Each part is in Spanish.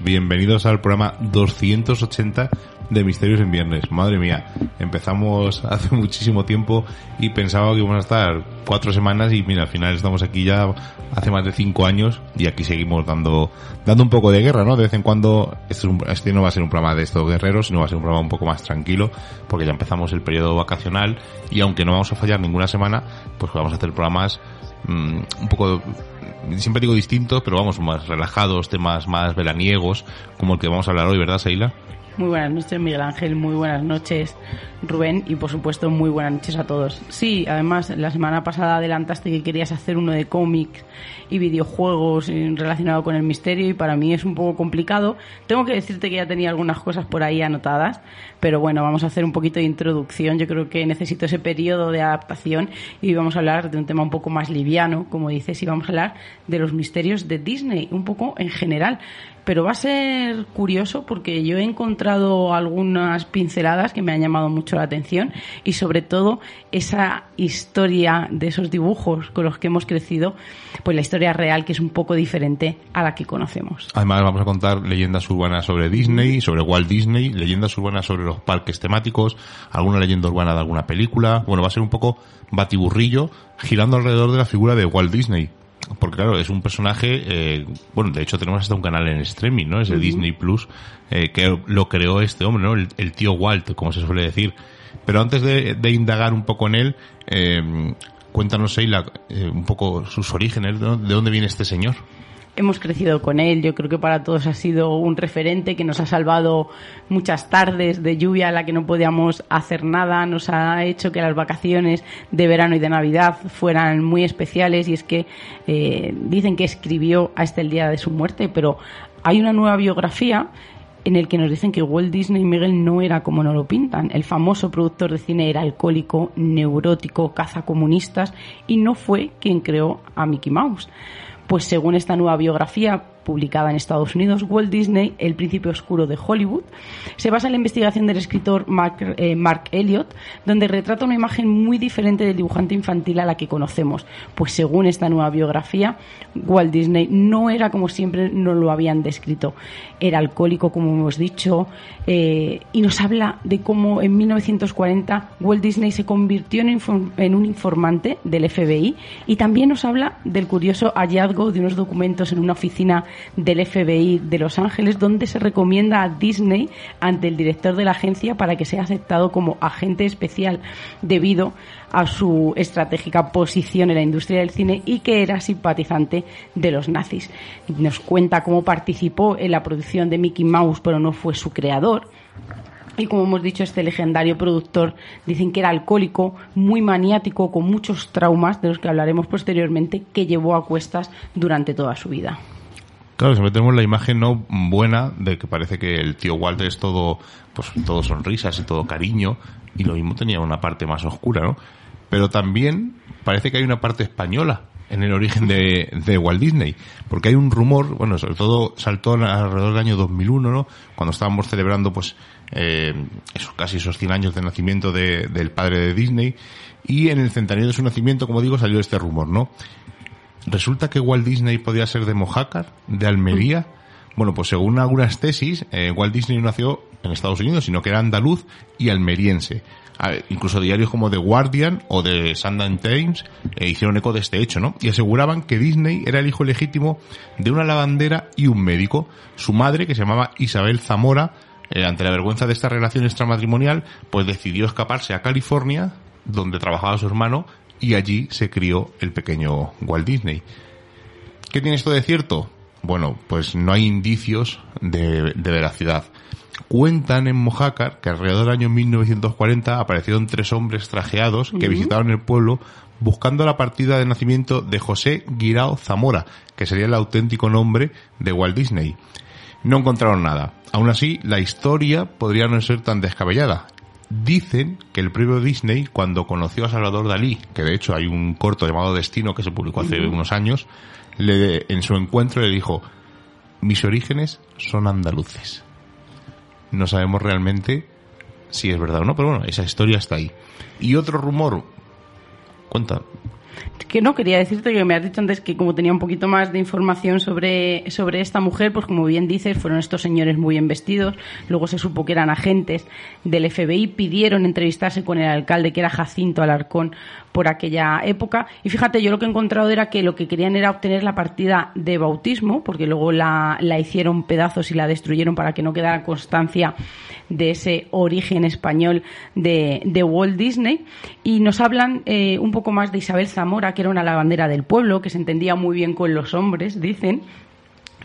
Bienvenidos al programa 280 de Misterios en Viernes. Madre mía, empezamos hace muchísimo tiempo y pensaba que íbamos a estar cuatro semanas y mira, al final estamos aquí ya hace más de cinco años y aquí seguimos dando dando un poco de guerra, ¿no? De vez en cuando, este no va a ser un programa de estos guerreros, sino va a ser un programa un poco más tranquilo porque ya empezamos el periodo vacacional y aunque no vamos a fallar ninguna semana, pues vamos a hacer programas mm, un poco siempre digo distintos, pero vamos, más relajados, temas más veraniegos, como el que vamos a hablar hoy, ¿verdad, Seila? Muy buenas noches, Miguel Ángel. Muy buenas noches, Rubén. Y por supuesto, muy buenas noches a todos. Sí, además, la semana pasada adelantaste que querías hacer uno de cómics y videojuegos relacionado con el misterio y para mí es un poco complicado. Tengo que decirte que ya tenía algunas cosas por ahí anotadas, pero bueno, vamos a hacer un poquito de introducción. Yo creo que necesito ese periodo de adaptación y vamos a hablar de un tema un poco más liviano, como dices, y vamos a hablar de los misterios de Disney, un poco en general pero va a ser curioso porque yo he encontrado algunas pinceladas que me han llamado mucho la atención y sobre todo esa historia de esos dibujos con los que hemos crecido, pues la historia real que es un poco diferente a la que conocemos. Además vamos a contar leyendas urbanas sobre Disney, sobre Walt Disney, leyendas urbanas sobre los parques temáticos, alguna leyenda urbana de alguna película. Bueno, va a ser un poco batiburrillo girando alrededor de la figura de Walt Disney porque claro, es un personaje, eh, bueno, de hecho tenemos hasta un canal en streaming, ¿no? Es de Disney Plus, eh, que lo creó este hombre, ¿no? El, tío Walt, como se suele decir. Pero antes de, indagar un poco en él, eh, cuéntanos, Sheila, eh, un poco sus orígenes, ¿de dónde viene este señor? Hemos crecido con él. Yo creo que para todos ha sido un referente que nos ha salvado muchas tardes de lluvia a la que no podíamos hacer nada. Nos ha hecho que las vacaciones de verano y de Navidad fueran muy especiales. Y es que eh, dicen que escribió hasta el día de su muerte, pero hay una nueva biografía en el que nos dicen que Walt Disney Miguel no era como nos lo pintan. El famoso productor de cine era alcohólico, neurótico, cazacomunistas y no fue quien creó a Mickey Mouse. Pues según esta nueva biografía, publicada en Estados Unidos, Walt Disney, El príncipe oscuro de Hollywood, se basa en la investigación del escritor Mark, eh, Mark Elliott, donde retrata una imagen muy diferente del dibujante infantil a la que conocemos. Pues según esta nueva biografía, Walt Disney no era como siempre nos lo habían descrito. Era alcohólico, como hemos dicho, eh, y nos habla de cómo en 1940 Walt Disney se convirtió en un informante del FBI y también nos habla del curioso hallazgo de unos documentos en una oficina del FBI de Los Ángeles, donde se recomienda a Disney ante el director de la agencia para que sea aceptado como agente especial debido a su estratégica posición en la industria del cine y que era simpatizante de los nazis. Nos cuenta cómo participó en la producción de Mickey Mouse, pero no fue su creador. Y como hemos dicho, este legendario productor dicen que era alcohólico, muy maniático, con muchos traumas, de los que hablaremos posteriormente, que llevó a cuestas durante toda su vida. Claro, siempre tenemos la imagen no buena de que parece que el tío Walter es todo, pues todo sonrisas y todo cariño, y lo mismo tenía una parte más oscura, ¿no? Pero también parece que hay una parte española, en el origen de, de, Walt Disney. Porque hay un rumor, bueno, sobre todo saltó alrededor del año 2001, ¿no? Cuando estábamos celebrando, pues, eh, esos, casi esos 100 años de nacimiento de, del padre de Disney. Y en el centenario de su nacimiento, como digo, salió este rumor, ¿no? Resulta que Walt Disney podía ser de Mojácar, de Almería. Bueno, pues según algunas tesis, eh, Walt Disney no nació en Estados Unidos, sino que era andaluz y almeriense. incluso diarios como The Guardian o The Sundance Times eh, hicieron eco de este hecho, ¿no? Y aseguraban que Disney era el hijo legítimo de una lavandera y un médico. Su madre, que se llamaba Isabel Zamora, eh, ante la vergüenza de esta relación extramatrimonial, pues decidió escaparse a California, donde trabajaba su hermano, y allí se crió el pequeño Walt Disney. ¿Qué tiene esto de cierto? Bueno, pues no hay indicios de, de veracidad. Cuentan en Mojácar que alrededor del año 1940 aparecieron tres hombres trajeados que visitaron el pueblo buscando la partida de nacimiento de José Guirao Zamora, que sería el auténtico nombre de Walt Disney. No encontraron nada. Aún así, la historia podría no ser tan descabellada. Dicen que el propio Disney, cuando conoció a Salvador Dalí, que de hecho hay un corto llamado Destino que se publicó hace unos años, le, en su encuentro le dijo, mis orígenes son andaluces. No sabemos realmente si es verdad o no, pero bueno, esa historia está ahí. Y otro rumor, cuenta, que no, quería decirte que me has dicho antes que como tenía un poquito más de información sobre, sobre esta mujer, pues como bien dices, fueron estos señores muy bien vestidos, luego se supo que eran agentes del FBI, pidieron entrevistarse con el alcalde, que era Jacinto Alarcón, por aquella época. Y fíjate, yo lo que he encontrado era que lo que querían era obtener la partida de bautismo, porque luego la, la hicieron pedazos y la destruyeron para que no quedara constancia de ese origen español de, de Walt Disney. Y nos hablan eh, un poco más de Isabel Zamora, que era una lavandera del pueblo, que se entendía muy bien con los hombres, dicen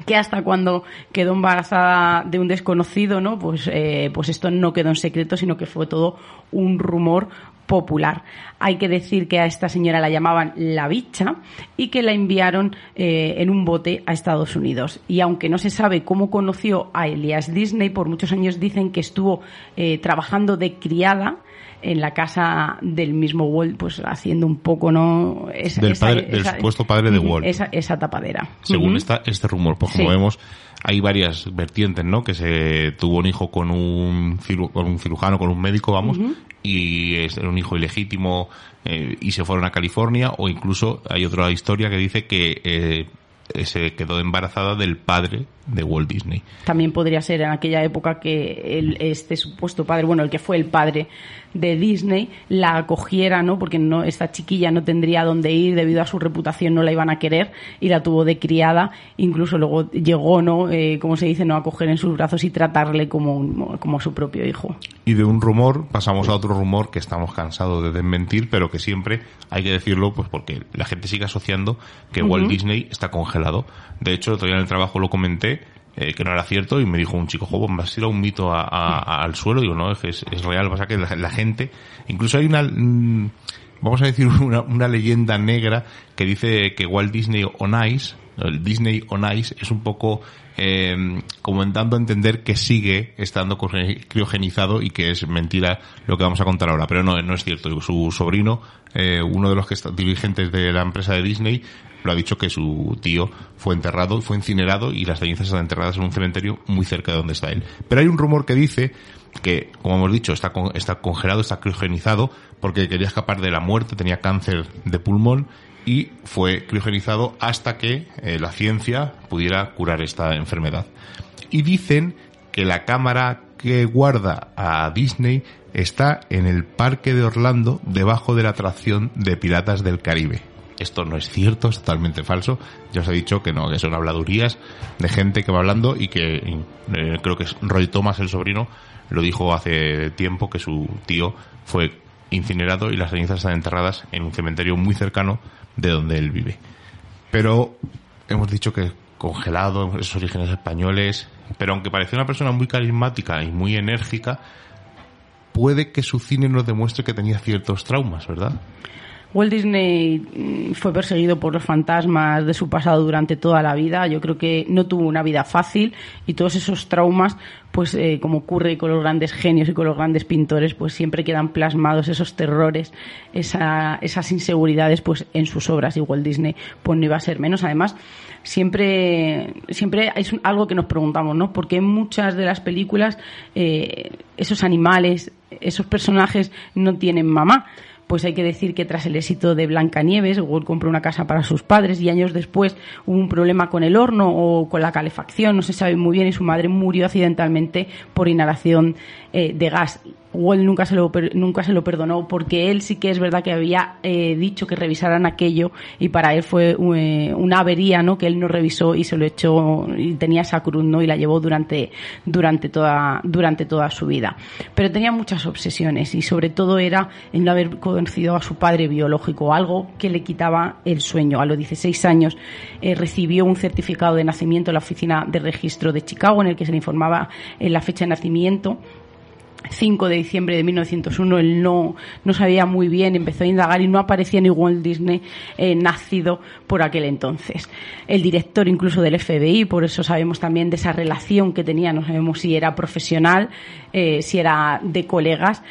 que hasta cuando quedó embarazada de un desconocido, ¿no? Pues, eh, pues esto no quedó en secreto, sino que fue todo un rumor popular. Hay que decir que a esta señora la llamaban la bicha y que la enviaron eh, en un bote a Estados Unidos. Y aunque no se sabe cómo conoció a Elias Disney, por muchos años dicen que estuvo eh, trabajando de criada en la casa del mismo Walt, pues haciendo un poco, ¿no? Esa, del, supuesto padre de Walt. Esa, tapadera. Según este rumor, pues como vemos, hay varias vertientes, ¿no? Que se tuvo un hijo con un, con un cirujano, con un médico, vamos, y es un hijo ilegítimo eh, y se fueron a California, o incluso hay otra historia que dice que eh, se quedó embarazada del padre de Walt Disney. También podría ser en aquella época que el, este supuesto padre, bueno, el que fue el padre de Disney, la acogiera, ¿no? Porque no, esta chiquilla no tendría dónde ir debido a su reputación, no la iban a querer y la tuvo de criada. Incluso luego llegó, ¿no? Eh, como se dice, no a coger en sus brazos y tratarle como, como su propio hijo. Y de un rumor pasamos a otro rumor que estamos cansados de desmentir, pero que siempre hay que decirlo, pues porque la gente sigue asociando que Walt Disney está congelado. De hecho, todavía en el trabajo lo comenté eh, que no era cierto y me dijo un chico, joven, me has tirado un mito al suelo. Digo, no, es, es real. Pasa que la, gente, incluso hay una, mm, vamos a decir, una, una, leyenda negra que dice que Walt Disney on Ice, el Disney on Ice, es un poco eh, como dando a entender que sigue estando criogenizado y que es mentira lo que vamos a contar ahora. Pero no, no es cierto. Su sobrino, eh, uno de los que está, dirigentes de la empresa de Disney, lo ha dicho que su tío fue enterrado, fue incinerado y las cenizas están enterradas en un cementerio muy cerca de donde está él. Pero hay un rumor que dice que, como hemos dicho, está, está congelado, está criogenizado porque quería escapar de la muerte, tenía cáncer de pulmón y fue criogenizado hasta que eh, la ciencia pudiera curar esta enfermedad. Y dicen que la cámara que guarda a Disney está en el parque de Orlando debajo de la atracción de Piratas del Caribe esto no es cierto, es totalmente falso. Ya os he dicho que no, que son habladurías de gente que va hablando y que eh, creo que Roy Thomas, el sobrino, lo dijo hace tiempo que su tío fue incinerado y las cenizas están enterradas en un cementerio muy cercano de donde él vive. Pero hemos dicho que congelado, esos orígenes españoles, pero aunque parecía una persona muy carismática y muy enérgica, puede que su cine nos demuestre que tenía ciertos traumas, ¿verdad? Walt Disney mm, fue perseguido por los fantasmas de su pasado durante toda la vida. Yo creo que no tuvo una vida fácil y todos esos traumas, pues eh, como ocurre con los grandes genios y con los grandes pintores, pues siempre quedan plasmados esos terrores, esas inseguridades, pues en sus obras. Y Walt Disney, pues no iba a ser menos. Además, siempre, siempre es algo que nos preguntamos, ¿no? Porque en muchas de las películas eh, esos animales, esos personajes no tienen mamá pues hay que decir que tras el éxito de Blancanieves, Walt compró una casa para sus padres y años después hubo un problema con el horno o con la calefacción, no se sabe muy bien, y su madre murió accidentalmente por inhalación eh, de gas. Walt nunca se lo nunca se lo perdonó porque él sí que es verdad que había eh, dicho que revisaran aquello y para él fue eh, una avería no que él no revisó y se lo echó y tenía esa cruz no y la llevó durante durante toda durante toda su vida. Pero tenía muchas obsesiones y sobre todo era en no haber conocido a su padre biológico algo que le quitaba el sueño. A los 16 años recibió un certificado de nacimiento en la oficina de registro de Chicago en el que se le informaba en la fecha de nacimiento 5 de diciembre de 1901, él no, no sabía muy bien, empezó a indagar y no aparecía ni Walt Disney eh, nacido por aquel entonces. El director incluso del FBI, por eso sabemos también de esa relación que tenía, no sabemos si era profesional, eh, si era de colegas,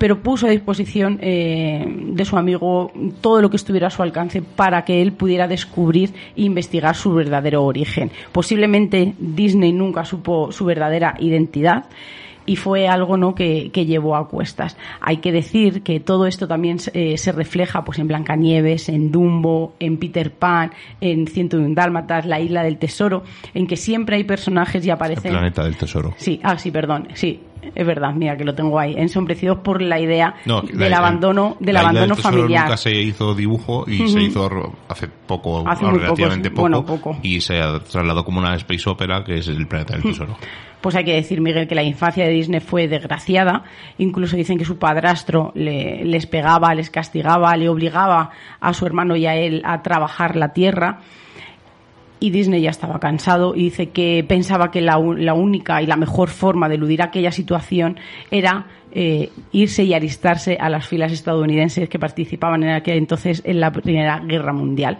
pero puso a disposición eh, de su amigo todo lo que estuviera a su alcance para que él pudiera descubrir e investigar su verdadero origen. Posiblemente Disney nunca supo su verdadera identidad y fue algo ¿no? que, llevó a cuestas. Hay que decir que todo esto también eh, se refleja pues en Blancanieves, en Dumbo, en Peter Pan, en Ciento un Dálmatas, La Isla del Tesoro, en que siempre hay personajes y aparecen... El planeta del Tesoro. Sí, ah, sí, perdón, sí, es verdad, mira que lo tengo ahí, ensombrecidos por la idea del abandono, del abandono familiar. Nunca se hizo dibujo y se hizo hace poco, relativamente poco, y se ha trasladado como una space opera que es el planeta del tesoro. Pues hay que decir, Miguel, que la infancia de Disney fue desgraciada. Incluso dicen que su padrastro le, les pegaba, les castigaba, le obligaba a su hermano y a él a trabajar la tierra y Disney ya estaba cansado y dice que pensaba que la, única y la mejor forma de eludir aquella situación era eh, irse y alistarse a las filas estadounidenses que participaban en aquel entonces en la Primera Guerra Mundial.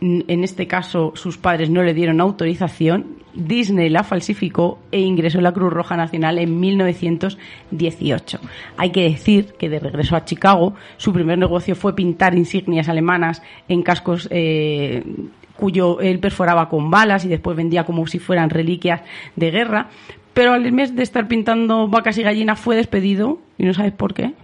En este caso, sus padres no le dieron autorización, Disney la falsificó e ingresó en la Cruz Roja Nacional en 1918. Hay que decir que de regreso a Chicago, su primer negocio fue pintar insignias alemanas en cascos eh, cuyo él perforaba con balas y después vendía como si fueran reliquias de guerra. Pero al mes de estar pintando vacas y gallinas fue despedido, y no sabes por qué,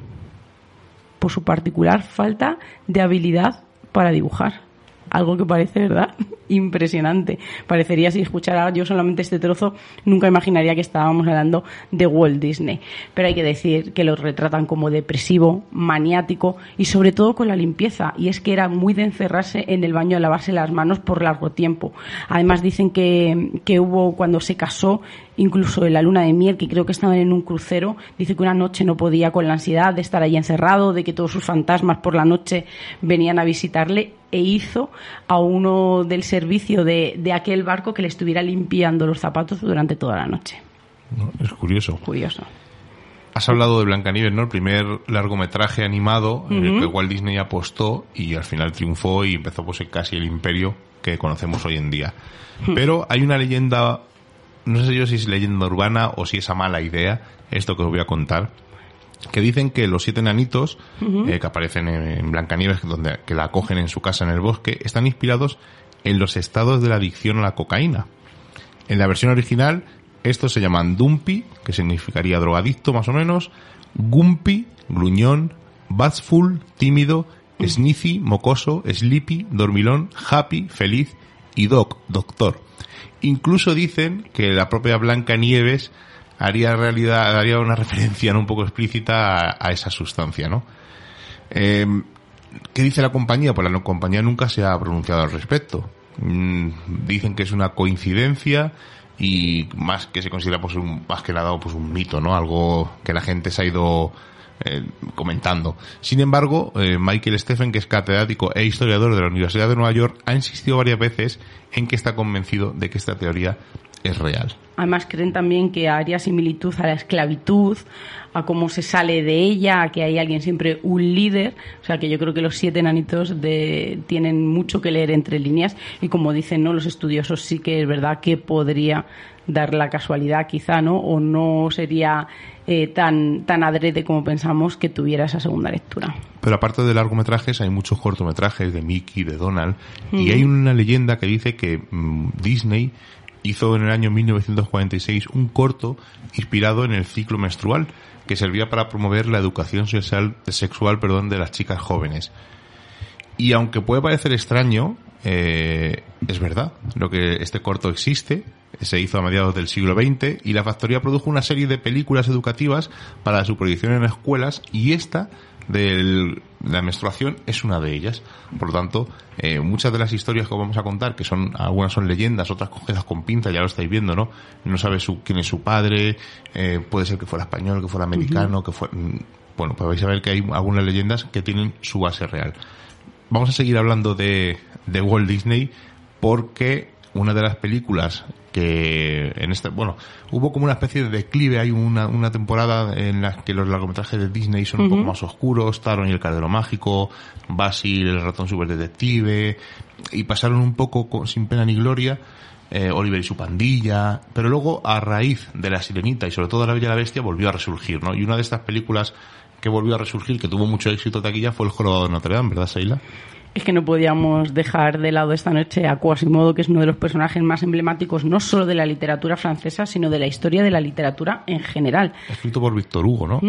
por su particular falta de habilidad para dibujar algo que parece, ¿verdad? Impresionante. Parecería si escuchara yo solamente este trozo, nunca imaginaría que estábamos hablando de Walt Disney. Pero hay que decir que lo retratan como depresivo, maniático y sobre todo con la limpieza. Y es que era muy de encerrarse en el baño a lavarse las manos por largo tiempo. Además dicen que, que hubo cuando se casó incluso en la luna de miel, que creo que estaban en un crucero, dice que una noche no podía con la ansiedad de estar ahí encerrado, de que todos sus fantasmas por la noche venían a visitarle e hizo a uno del servicio de, de aquel barco que le estuviera limpiando los zapatos durante toda la noche. es curioso. Curioso. Has hablado de Blancanieves, ¿no? El primer largometraje animado en el que Walt Disney apostó y al final triunfó y empezó pues casi el imperio que conocemos hoy en día. Pero hay una leyenda, no sé yo si es leyenda urbana o si es a mala idea, esto que os voy a contar, que dicen que los siete nanitos eh, que aparecen en, Blancanieves, donde, que la acogen en su casa en el bosque, están inspirados en los estados de la adicción a la cocaína. En la versión original, estos se llaman Dumpy, que significaría drogadicto más o menos, Gumpy, gruñón, Batsful, tímido, Sniffy, mocoso, Sleepy, dormilón, Happy, feliz y Doc, doctor. Incluso dicen que la propia Blancanieves haría realidad, haría una referencia ¿no? un poco explícita a, esa sustancia, ¿no? Eh, ¿Qué dice la compañía? Pues la compañía nunca se ha pronunciado al respecto. Mm, dicen que es una coincidencia y más que se considera pues un, más que nada pues un mito, ¿no? Algo que la gente se ha ido eh, comentando. Sin embargo, eh, Michael Stephen, que es catedrático e historiador de la Universidad de Nueva York, ha insistido varias veces en que está convencido de que esta teoría es real. Además creen también que haría similitud a la esclavitud, a cómo se sale de ella, a que hay alguien siempre un líder. O sea que yo creo que los siete enanitos de, tienen mucho que leer entre líneas y como dicen ¿no? los estudiosos sí que es verdad que podría dar la casualidad quizá, ¿no? O no sería eh, tan, tan adrede como pensamos que tuviera esa segunda lectura. Pero aparte de largometrajes, hay muchos cortometrajes de Mickey, de Donald, y hay una leyenda que dice que mm, Disney hizo en el año 1946 un corto inspirado en el ciclo menstrual que servía para promover la educación sexual, sexual perdón, de las chicas jóvenes. Y aunque puede parecer extraño, eh, es verdad, lo que este corto existe, se hizo a mediados del siglo XX y la factoría produjo una serie de películas educativas para su proyección en escuelas y esta de la menstruación es una de ellas. Por lo tanto, eh, muchas de las historias que vamos a contar, que son algunas son leyendas, otras cogidas con pinza, ya lo estáis viendo, ¿no? No sabe su, quién es su padre, eh, puede ser que fuera español, que fuera americano, que fuera... Mm, bueno, pues vais a ver que hay algunas leyendas que tienen su base real. Vamos a seguir hablando de, de Walt Disney porque una de las películas que en este, bueno, hubo como una especie de declive, hay una, una temporada en la que los largometrajes de Disney son un poco más oscuros, Taron y el Cardero Mágico, Basil, el ratón super detective, y pasaron un poco sin pena ni gloria, eh, Oliver y su pandilla, pero luego a raíz de La Sirenita y sobre todo La Bella y la Bestia volvió a resurgir, ¿no? Y una de estas películas que volvió a resurgir, que tuvo mucho éxito de taquilla, fue El Jorobado de Notre Dame, ¿verdad, Seila? Es que no podíamos dejar de lado esta noche a Quasimodo, que es uno de los personajes más emblemáticos no solo de la literatura francesa, sino de la historia de la literatura en general. Escrito por Víctor Hugo, ¿no?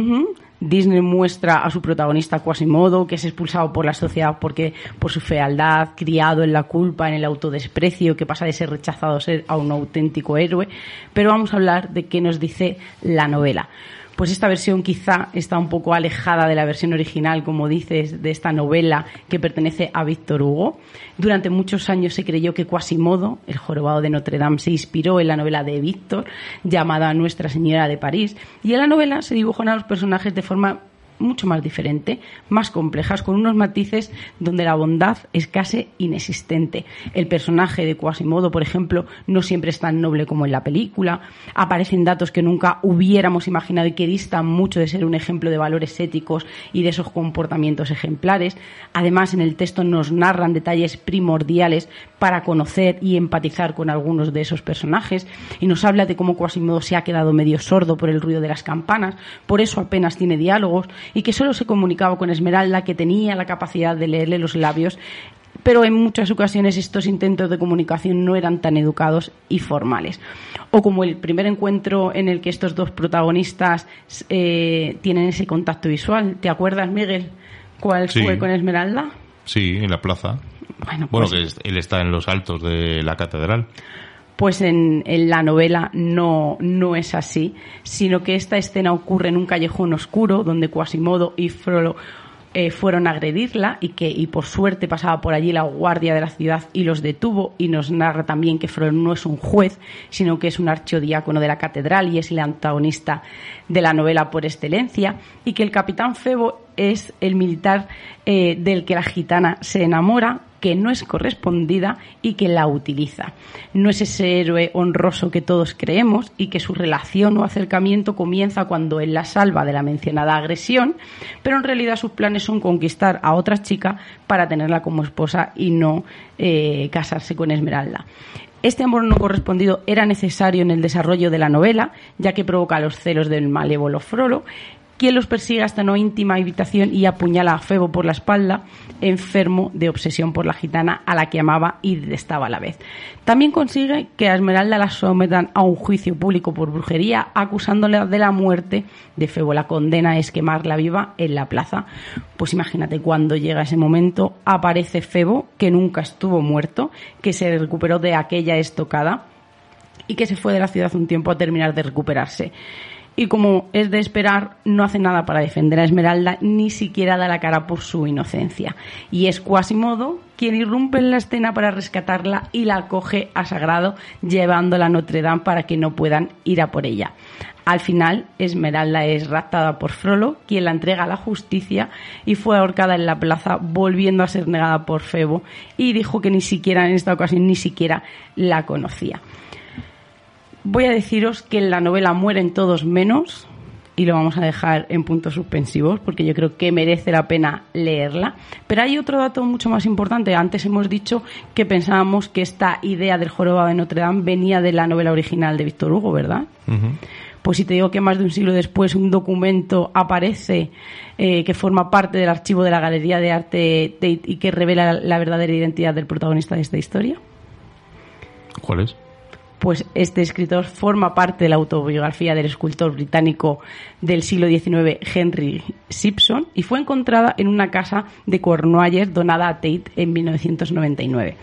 Disney muestra a su protagonista Quasimodo, que es expulsado por la sociedad porque por su fealdad, criado en la culpa, en el autodesprecio, que pasa de ser rechazado a ser a un auténtico héroe. Pero vamos a hablar de qué nos dice la novela pues esta versión quizá está un poco alejada de la versión original, como dices, de esta novela que pertenece a Víctor Hugo. Durante muchos años se creyó que Quasimodo, el jorobado de Notre Dame, se inspiró en la novela de Víctor, llamada Nuestra Señora de París, y en la novela se dibujan a los personajes de forma mucho más diferente, más complejas, con unos matices donde la bondad es casi inexistente. El personaje de Quasimodo, por ejemplo, no siempre es tan noble como en la película. Aparecen datos que nunca hubiéramos imaginado y que distan mucho de ser un ejemplo de valores éticos y de esos comportamientos ejemplares. Además, en el texto nos narran detalles primordiales para conocer y empatizar con algunos de esos personajes y nos habla de cómo Quasimodo se ha quedado medio sordo por el ruido de las campanas, por eso apenas tiene diálogos y que solo se comunicaba con Esmeralda, que tenía la capacidad de leerle los labios pero en muchas ocasiones estos intentos de comunicación no eran tan educados y formales. O como el primer encuentro en el que estos dos protagonistas eh, tienen ese contacto visual. ¿Te acuerdas, Miguel, cuál fue con Esmeralda? Sí, en la plaza. Bueno, bueno pues que él está en los altos de la catedral pues en, la novela no, no es así, sino que esta escena ocurre en un callejón oscuro donde Quasimodo y Frollo eh, fueron a agredirla y que y por suerte pasaba por allí la guardia de la ciudad y los detuvo y nos narra también que Frollo no es un juez sino que es un archidiácono de la catedral y es el antagonista de la novela por excelencia y que el capitán Febo es el militar eh, del que la gitana se enamora que no es correspondida y que la utiliza. No es ese héroe honroso que todos creemos y que su relación o acercamiento comienza cuando él la salva de la mencionada agresión, pero en realidad sus planes son conquistar a otra chica para tenerla como esposa y no eh, casarse con Esmeralda. Este amor no correspondido era necesario en el desarrollo de la novela, ya que provoca los celos del malévolo Frollo, quien los persigue hasta una íntima habitación y apuñala a Febo por la espalda, enfermo de obsesión por la gitana a la que amaba y detestaba a la vez. También consigue que a Esmeralda la sometan a un juicio público por brujería, acusándola de la muerte de Febo. La condena es quemarla viva en la plaza. Pues imagínate, cuando llega ese momento, aparece Febo, que nunca estuvo muerto, que se recuperó de aquella estocada y que se fue de la ciudad un tiempo a terminar de recuperarse y como es de esperar, no hace nada para defender a Esmeralda, ni siquiera da la cara por su inocencia. Y es Quasimodo quien irrumpe en la escena para rescatarla y la coge a Sagrado, llevándola a Notre Dame para que no puedan ir a por ella. Al final, Esmeralda es raptada por Frollo, quien la entrega a la justicia y fue ahorcada en la plaza, volviendo a ser negada por Febo, y dijo que ni siquiera en esta ocasión ni siquiera la conocía. Voy a deciros que en la novela mueren todos menos y lo vamos a dejar en puntos suspensivos porque yo creo que merece la pena leerla. Pero hay otro dato mucho más importante. Antes hemos dicho que pensábamos que esta idea del jorobado de Notre Dame venía de la novela original de Víctor Hugo, ¿verdad? Pues si te digo que más de un siglo después un documento aparece eh, que forma parte del archivo de la Galería de Arte Tate y que revela la verdadera identidad del protagonista de esta historia. ¿Cuál es? Pues este escritor forma parte de la autobiografía del escultor británico del siglo XIX Henry Simpson y fue encontrada en una casa de Cornualles donada a Tate en 1999.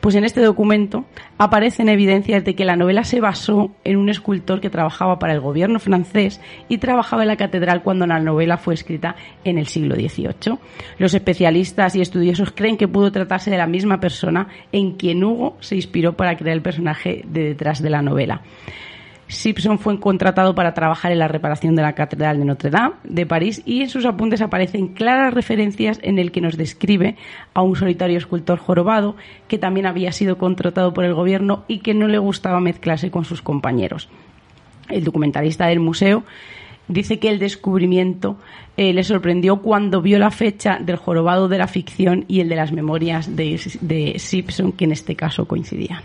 Pues en este documento aparecen evidencias de que la novela se basó en un escultor que trabajaba para el gobierno francés y trabajaba en la catedral cuando la novela fue escrita en el siglo XVIII. Los especialistas y estudiosos creen que pudo tratarse de la misma persona en quien Hugo se inspiró para crear el personaje de de la novela. Simpson fue contratado para trabajar en la reparación de la Catedral de Notre Dame de París y en sus apuntes aparecen claras referencias en el que nos describe a un solitario escultor jorobado que también había sido contratado por el gobierno y que no le gustaba mezclarse con sus compañeros. El documentalista del museo dice que el descubrimiento eh, le sorprendió cuando vio la fecha del jorobado de la ficción y el de las memorias de, de Simpson, que en este caso coincidían.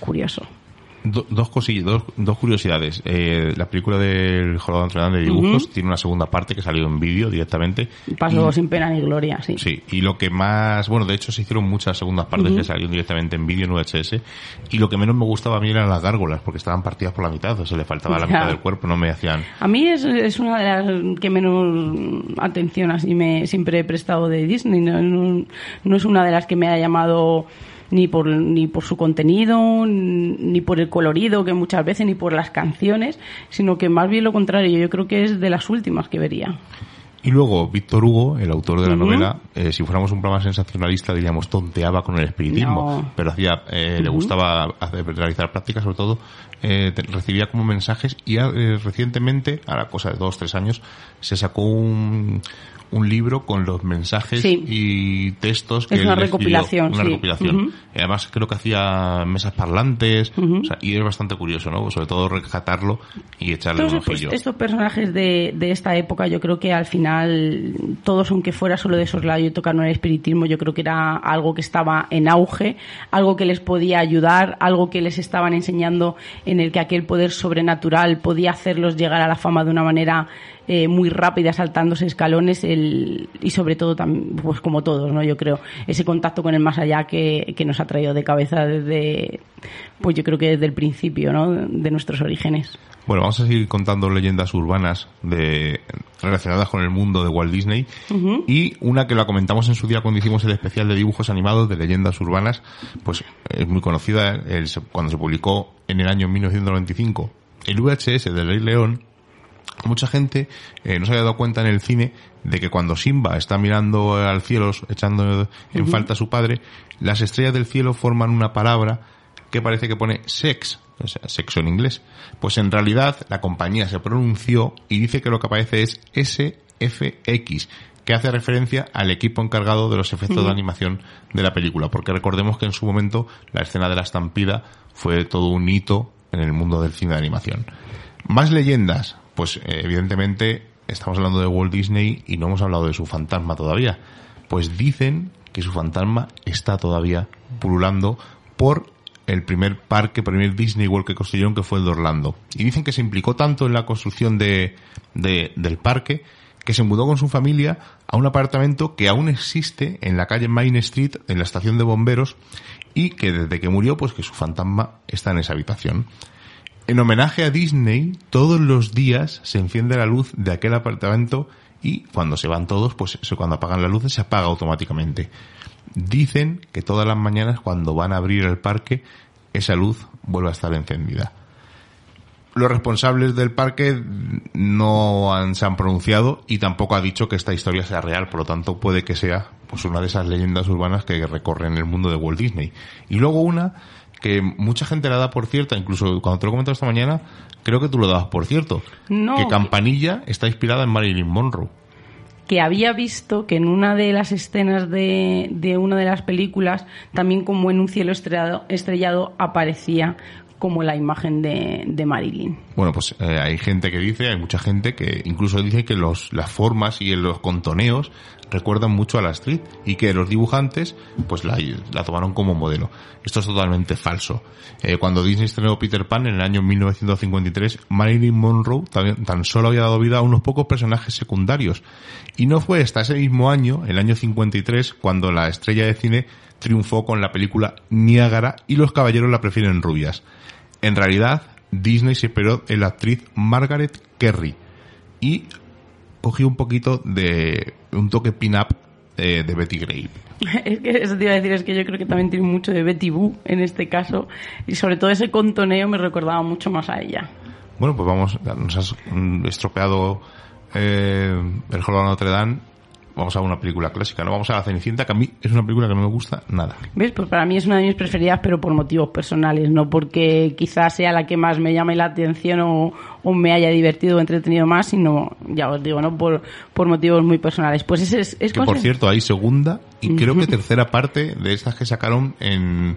Curioso dos cosillas, dos, curiosidades. Eh, la película del Jorobado Notre Dame de dibujos tiene una segunda parte que salió en vídeo directamente. Pasó sin pena ni gloria, sí. Sí, y lo que más, bueno, de hecho se hicieron muchas segundas partes que salieron directamente en vídeo en VHS, y lo que menos me gustaba a mí eran las gárgolas, porque estaban partidas por la mitad, o sea, le faltaba la mitad del cuerpo, no me hacían... A mí es, es una de las que menos atención así me siempre he prestado de Disney, no, no es una de las que me ha llamado ni por, ni por su contenido, ni por el colorido, que muchas veces, ni por las canciones, sino que más bien lo contrario, yo creo que es de las últimas que vería. Y luego Víctor Hugo, el autor de la novela, eh, si fuéramos un programa sensacionalista diríamos tonteaba con el espiritismo, pero hacía, eh, le gustaba hacer, realizar prácticas, sobre todo eh, recibía como mensajes y recientemente, a la cosa de dos tres años, se sacó un un libro con los mensajes y textos que es una recopilación, una recopilación. además creo que hacía mesas parlantes y es bastante curioso, ¿no? Sobre todo rescatarlo y echarle un ojillo. estos personajes de, de, esta época, yo creo que al final todos, aunque fuera solo de soslayo y tocar el espiritismo, yo creo que era algo que estaba en auge, algo que les podía ayudar, algo que les estaban enseñando en el que aquel poder sobrenatural podía hacerlos llegar a la fama de una manera eh, muy rápida, saltándose escalones el, y sobre todo, pues como todos, ¿no? Yo creo, ese contacto con el más allá que, que nos ha traído de cabeza desde, pues yo creo que desde el principio, ¿no? De nuestros orígenes. Bueno, vamos a seguir contando leyendas urbanas de, relacionadas con el mundo de Walt Disney. Y una que la comentamos en su día cuando hicimos el especial de dibujos animados de leyendas urbanas, pues es muy conocida, cuando se publicó en el año 1995 el VHS de Rey León, mucha gente eh, no se había dado cuenta en el cine de que cuando Simba está mirando al cielo, echando en falta a su padre, las estrellas del cielo forman una palabra que parece que pone sex, o sea, sexo en inglés. Pues en realidad la compañía se pronunció y dice que lo que aparece es SFX, que hace referencia al equipo encargado de los efectos de animación de la película, porque recordemos que en su momento la escena de la estampida fue todo un hito en el mundo del cine de animación. Más leyendas, pues eh, evidentemente estamos hablando de Walt Disney y no hemos hablado de su fantasma todavía. Pues dicen que su fantasma está todavía pululando por el primer parque, primer Disney World que construyeron, que fue el de Orlando. Y dicen que se implicó tanto en la construcción de, del parque que se mudó con su familia a un apartamento que aún existe en la calle Main Street, en la estación de bomberos, y que desde que murió, pues que su fantasma está en esa habitación. En homenaje a Disney, todos los días se enciende la luz de aquel apartamento y cuando se van todos, pues cuando apagan la luz se apaga automáticamente. Dicen que todas las mañanas cuando van a abrir el parque, esa luz vuelve a estar encendida. Los responsables del parque no han, se han pronunciado y tampoco ha dicho que esta historia sea real, por lo tanto puede que sea pues una de esas leyendas urbanas que recorren el mundo de Walt Disney. Y luego una que mucha gente la da por cierta, incluso cuando te lo he comentado esta mañana, creo que tú lo dabas por cierto. Que Campanilla está inspirada en Marilyn Monroe que había visto que en una de las escenas de, de una de las películas, también como en un cielo estrellado, estrellado aparecía como la imagen de, de Marilyn. Bueno, pues eh, hay gente que dice, hay mucha gente que incluso dice que los, las formas y los contoneos recuerdan mucho a la Street y que los dibujantes pues la, la tomaron como modelo. Esto es totalmente falso. Eh, cuando Disney estrenó Peter Pan en el año 1953, Marilyn Monroe tan, tan solo había dado vida a unos pocos personajes secundarios. Y no fue hasta ese mismo año, el año 53, cuando la estrella de cine triunfó con la película Niágara y los caballeros la prefieren rubias. En realidad, Disney se esperó en la actriz Margaret Kerry y cogió un poquito de un toque pin-up eh, de Betty Grave. Es que eso te iba a decir, es que yo creo que también tiene mucho de Betty Boo en este caso y sobre todo ese contoneo me recordaba mucho más a ella. Bueno, pues vamos, nos has mm, estropeado eh, el Jorobado de Notre Dame vamos a una película clásica, no vamos a la Cenicienta, que a mí es una película que no me gusta nada. ¿Ves? Pues para mí es una de mis preferidas, pero por motivos personales, no porque quizás sea la que más me llame la atención o, o me haya divertido o entretenido más, sino, ya os digo, ¿no? Por, por motivos muy personales. Pues ese es... es que por cierto, hay segunda y creo que tercera parte de estas que sacaron en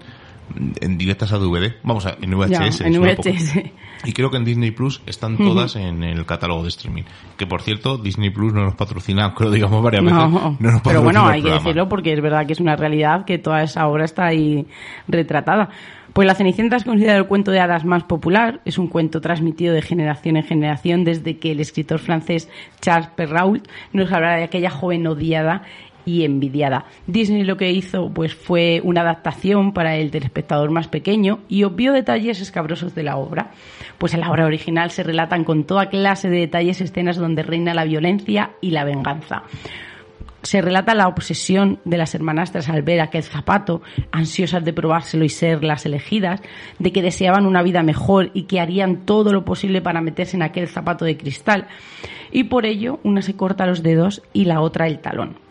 en directas a DVD, vamos a, en VHS. Ya, en VHS. Y creo que en Disney Plus están todas en el catálogo de streaming. Que por cierto, Disney Plus no nos patrocina, lo digamos varias veces. No, nos pero bueno, hay que decirlo porque es verdad que es una realidad que toda esa obra está ahí retratada. Pues La Cenicienta es considerado el cuento de hadas más popular. Es un cuento transmitido de generación en generación desde que el escritor francés Charles Perrault nos habla de aquella joven odiada y envidiada. Disney lo que hizo pues fue una adaptación para el telespectador más pequeño y obvió detalles escabrosos de la obra. Pues en la obra original se relatan con toda clase de detalles escenas donde reina la violencia y la venganza se relata la obsesión de las hermanastras al ver aquel zapato, ansiosas de probárselo y ser las elegidas, de que deseaban una vida mejor y que harían todo lo posible para meterse en aquel zapato de cristal. Y por ello, una se corta los dedos y la otra el talón.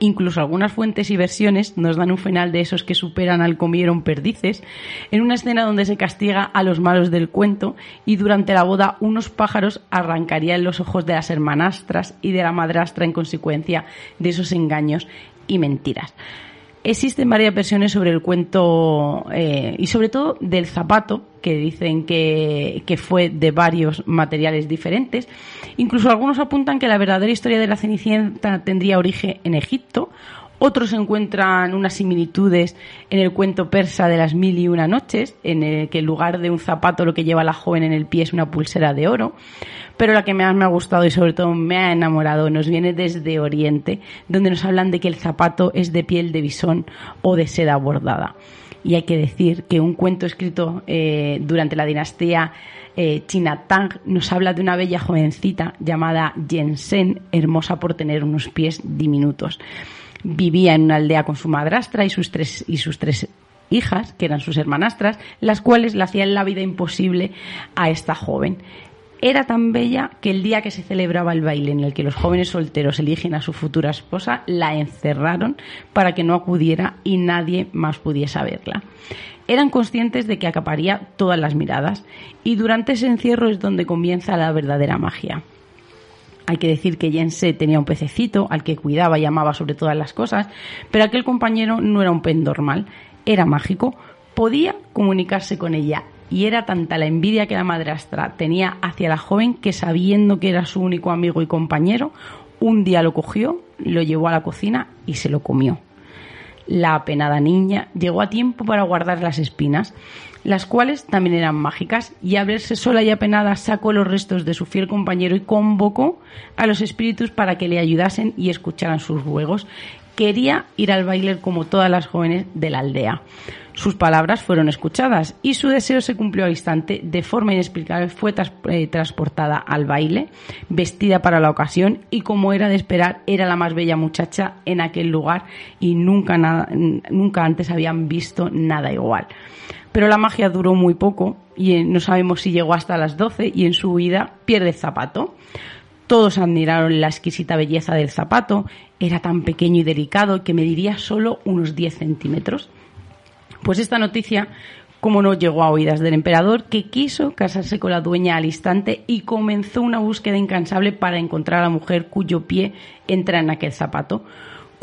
Incluso algunas fuentes y versiones nos dan un final de esos que superan al comieron perdices, en una escena donde se castiga a los malos del cuento y durante la boda unos pájaros arrancarían los ojos de las hermanastras y de la madrastra en consecuencia de esos engaños y mentiras. Existen varias versiones sobre el cuento eh, y sobre todo del zapato, que dicen que, que, fue de varios materiales diferentes. Incluso algunos apuntan que la verdadera historia de la Cenicienta tendría origen en Egipto otros encuentran unas similitudes en el cuento persa de las mil y una noches, en el que en lugar de un zapato lo que lleva la joven en el pie es una pulsera de oro. Pero la que más me ha gustado y sobre todo me ha enamorado nos viene desde Oriente, donde nos hablan de que el zapato es de piel de bisón o de seda bordada. Y hay que decir que un cuento escrito eh, durante la dinastía eh, China Tang nos habla de una bella jovencita llamada Jensen, hermosa por tener unos pies diminutos vivía en una aldea con su madrastra y sus tres, y sus tres hijas, que eran sus hermanastras, las cuales le hacían la vida imposible a esta joven. Era tan bella que el día que se celebraba el baile en el que los jóvenes solteros eligen a su futura esposa, la encerraron para que no acudiera y nadie más pudiese verla. Eran conscientes de que acaparía todas las miradas y durante ese encierro es donde comienza la verdadera magia. Hay que decir que Jense tenía un pececito al que cuidaba y amaba sobre todas las cosas, pero aquel compañero no era un pez normal, era mágico, podía comunicarse con ella y era tanta la envidia que la madrastra tenía hacia la joven que sabiendo que era su único amigo y compañero, un día lo cogió, lo llevó a la cocina y se lo comió. La apenada niña llegó a tiempo para guardar las espinas, las cuales también eran mágicas, y al verse sola y apenada sacó los restos de su fiel compañero y convocó a los espíritus para que le ayudasen y escucharan sus ruegos. Quería ir al baile como todas las jóvenes de la aldea. Sus palabras fueron escuchadas y su deseo se cumplió al instante. De forma inexplicable fue eh, transportada al baile, vestida para la ocasión y como era de esperar, era la más bella muchacha en aquel lugar y nunca, nada, nunca antes habían visto nada igual. Pero la magia duró muy poco y eh, no sabemos si llegó hasta las 12 y en su huida pierde el zapato. Todos admiraron la exquisita belleza del zapato. Era tan pequeño y delicado que mediría solo unos 10 centímetros. Pues esta noticia, como no llegó a oídas del emperador, que quiso casarse con la dueña al instante y comenzó una búsqueda incansable para encontrar a la mujer cuyo pie entra en aquel zapato.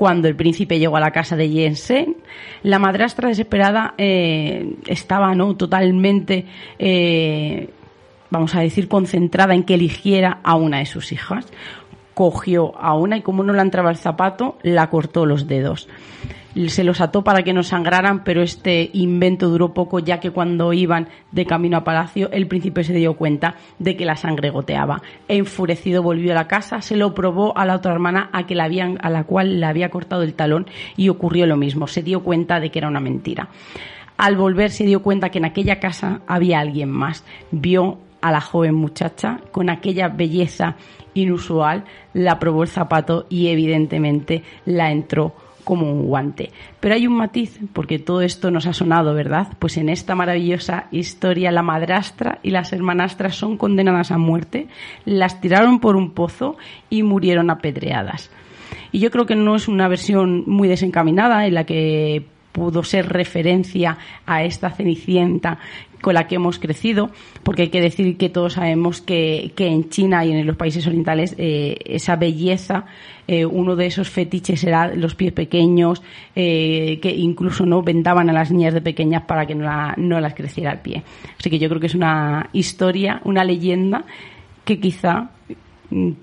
Cuando el príncipe llegó a la casa de Jensen, la madrastra desesperada eh, estaba no totalmente, eh, vamos a decir, concentrada en que eligiera a una de sus hijas. Cogió a una y como no le entraba el zapato, la cortó los dedos se los ató para que no sangraran, pero este invento duró poco, ya que cuando iban de camino a palacio, el príncipe se dio cuenta de que la sangre goteaba. Enfurecido volvió a la casa, se lo probó a la otra hermana a, que la habían, a la cual le había cortado el talón y ocurrió lo mismo. Se dio cuenta de que era una mentira. Al volver se dio cuenta que en aquella casa había alguien más. Vio a la joven muchacha con aquella belleza inusual, la probó el zapato y evidentemente la entró como un guante. Pero hay un matiz, porque todo esto nos ha sonado, ¿verdad? Pues en esta maravillosa historia la madrastra y las hermanastras son condenadas a muerte, las tiraron por un pozo y murieron apedreadas. Y yo creo que no es una versión muy desencaminada en la que pudo ser referencia a esta Cenicienta con la que hemos crecido, porque hay que decir que todos sabemos que, que en China y en los países orientales eh, esa belleza, eh, uno de esos fetiches era los pies pequeños, eh, que incluso no vendaban a las niñas de pequeñas para que no, la, no las creciera el pie. Así que yo creo que es una historia, una leyenda que quizá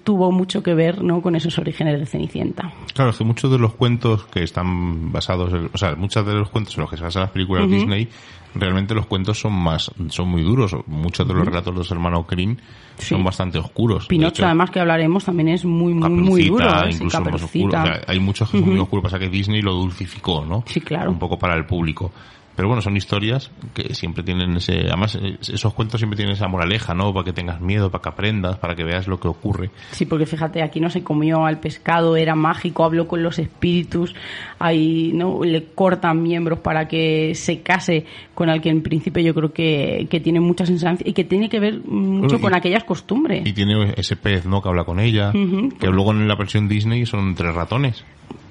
tuvo mucho que ver ¿no? con esos orígenes de Cenicienta. Claro, es que muchos de los cuentos que están basados, en, o sea, muchos de los cuentos en los que se basan las películas de Disney, realmente los cuentos son más, son muy duros. Muchos de los relatos de los hermanos Grimm son bastante oscuros. Pinocho, además que hablaremos, también es muy, muy, muy duro. ¿eh? Incluso más oscuro. hay muchos que son muy oscuros, pasa que Disney lo dulcificó, ¿no? Sí, claro. Un poco para el público. Pero bueno, son historias que siempre tienen ese, además eh, esos cuentos siempre tienen esa moraleja, ¿no? Para que tengas miedo, para que aprendas, para que veas lo que ocurre. Sí, porque fíjate, aquí no se comió al pescado, era mágico, habló con los espíritus, ahí, ¿no? Le cortan miembros para que se case con alguien en principio yo creo que, que tiene mucha sensación y que tiene que ver mucho con aquellas costumbres. Y tiene ese pez, ¿no? Que habla con ella, que luego en la versión Disney son tres ratones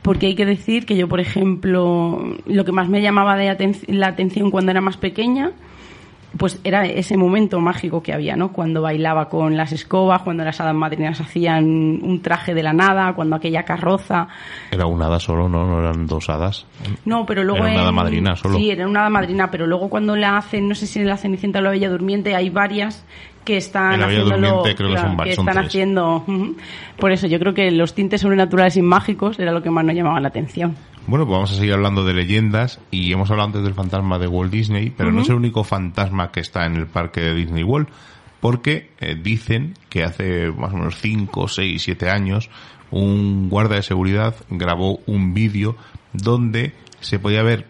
porque hay que decir que yo, por ejemplo, lo que más me llamaba de la atención cuando era más pequeña, pues era ese momento mágico que había, ¿no? Cuando bailaba con las escobas, cuando las hadas madrinas hacían un traje de la nada, cuando aquella carroza. Era una hada solo, ¿no? No eran dos hadas. No, pero luego. Era una hada madrina solo. Sí, era una hada madrina, pero luego cuando la hacen, no sé si en la Cenicienta o la Bella Durmiente, hay varias que están haciendo que, están haciendo por eso yo creo que los tintes sobrenaturales y mágicos era lo que más nos llamaba la atención. Bueno pues vamos a seguir hablando de leyendas y hemos hablado antes del fantasma de Walt Disney pero no es el único fantasma que está en el parque de Disney World porque eh, dicen que hace más o menos 5, 6, 7 años un guarda de seguridad grabó un vídeo donde se podía ver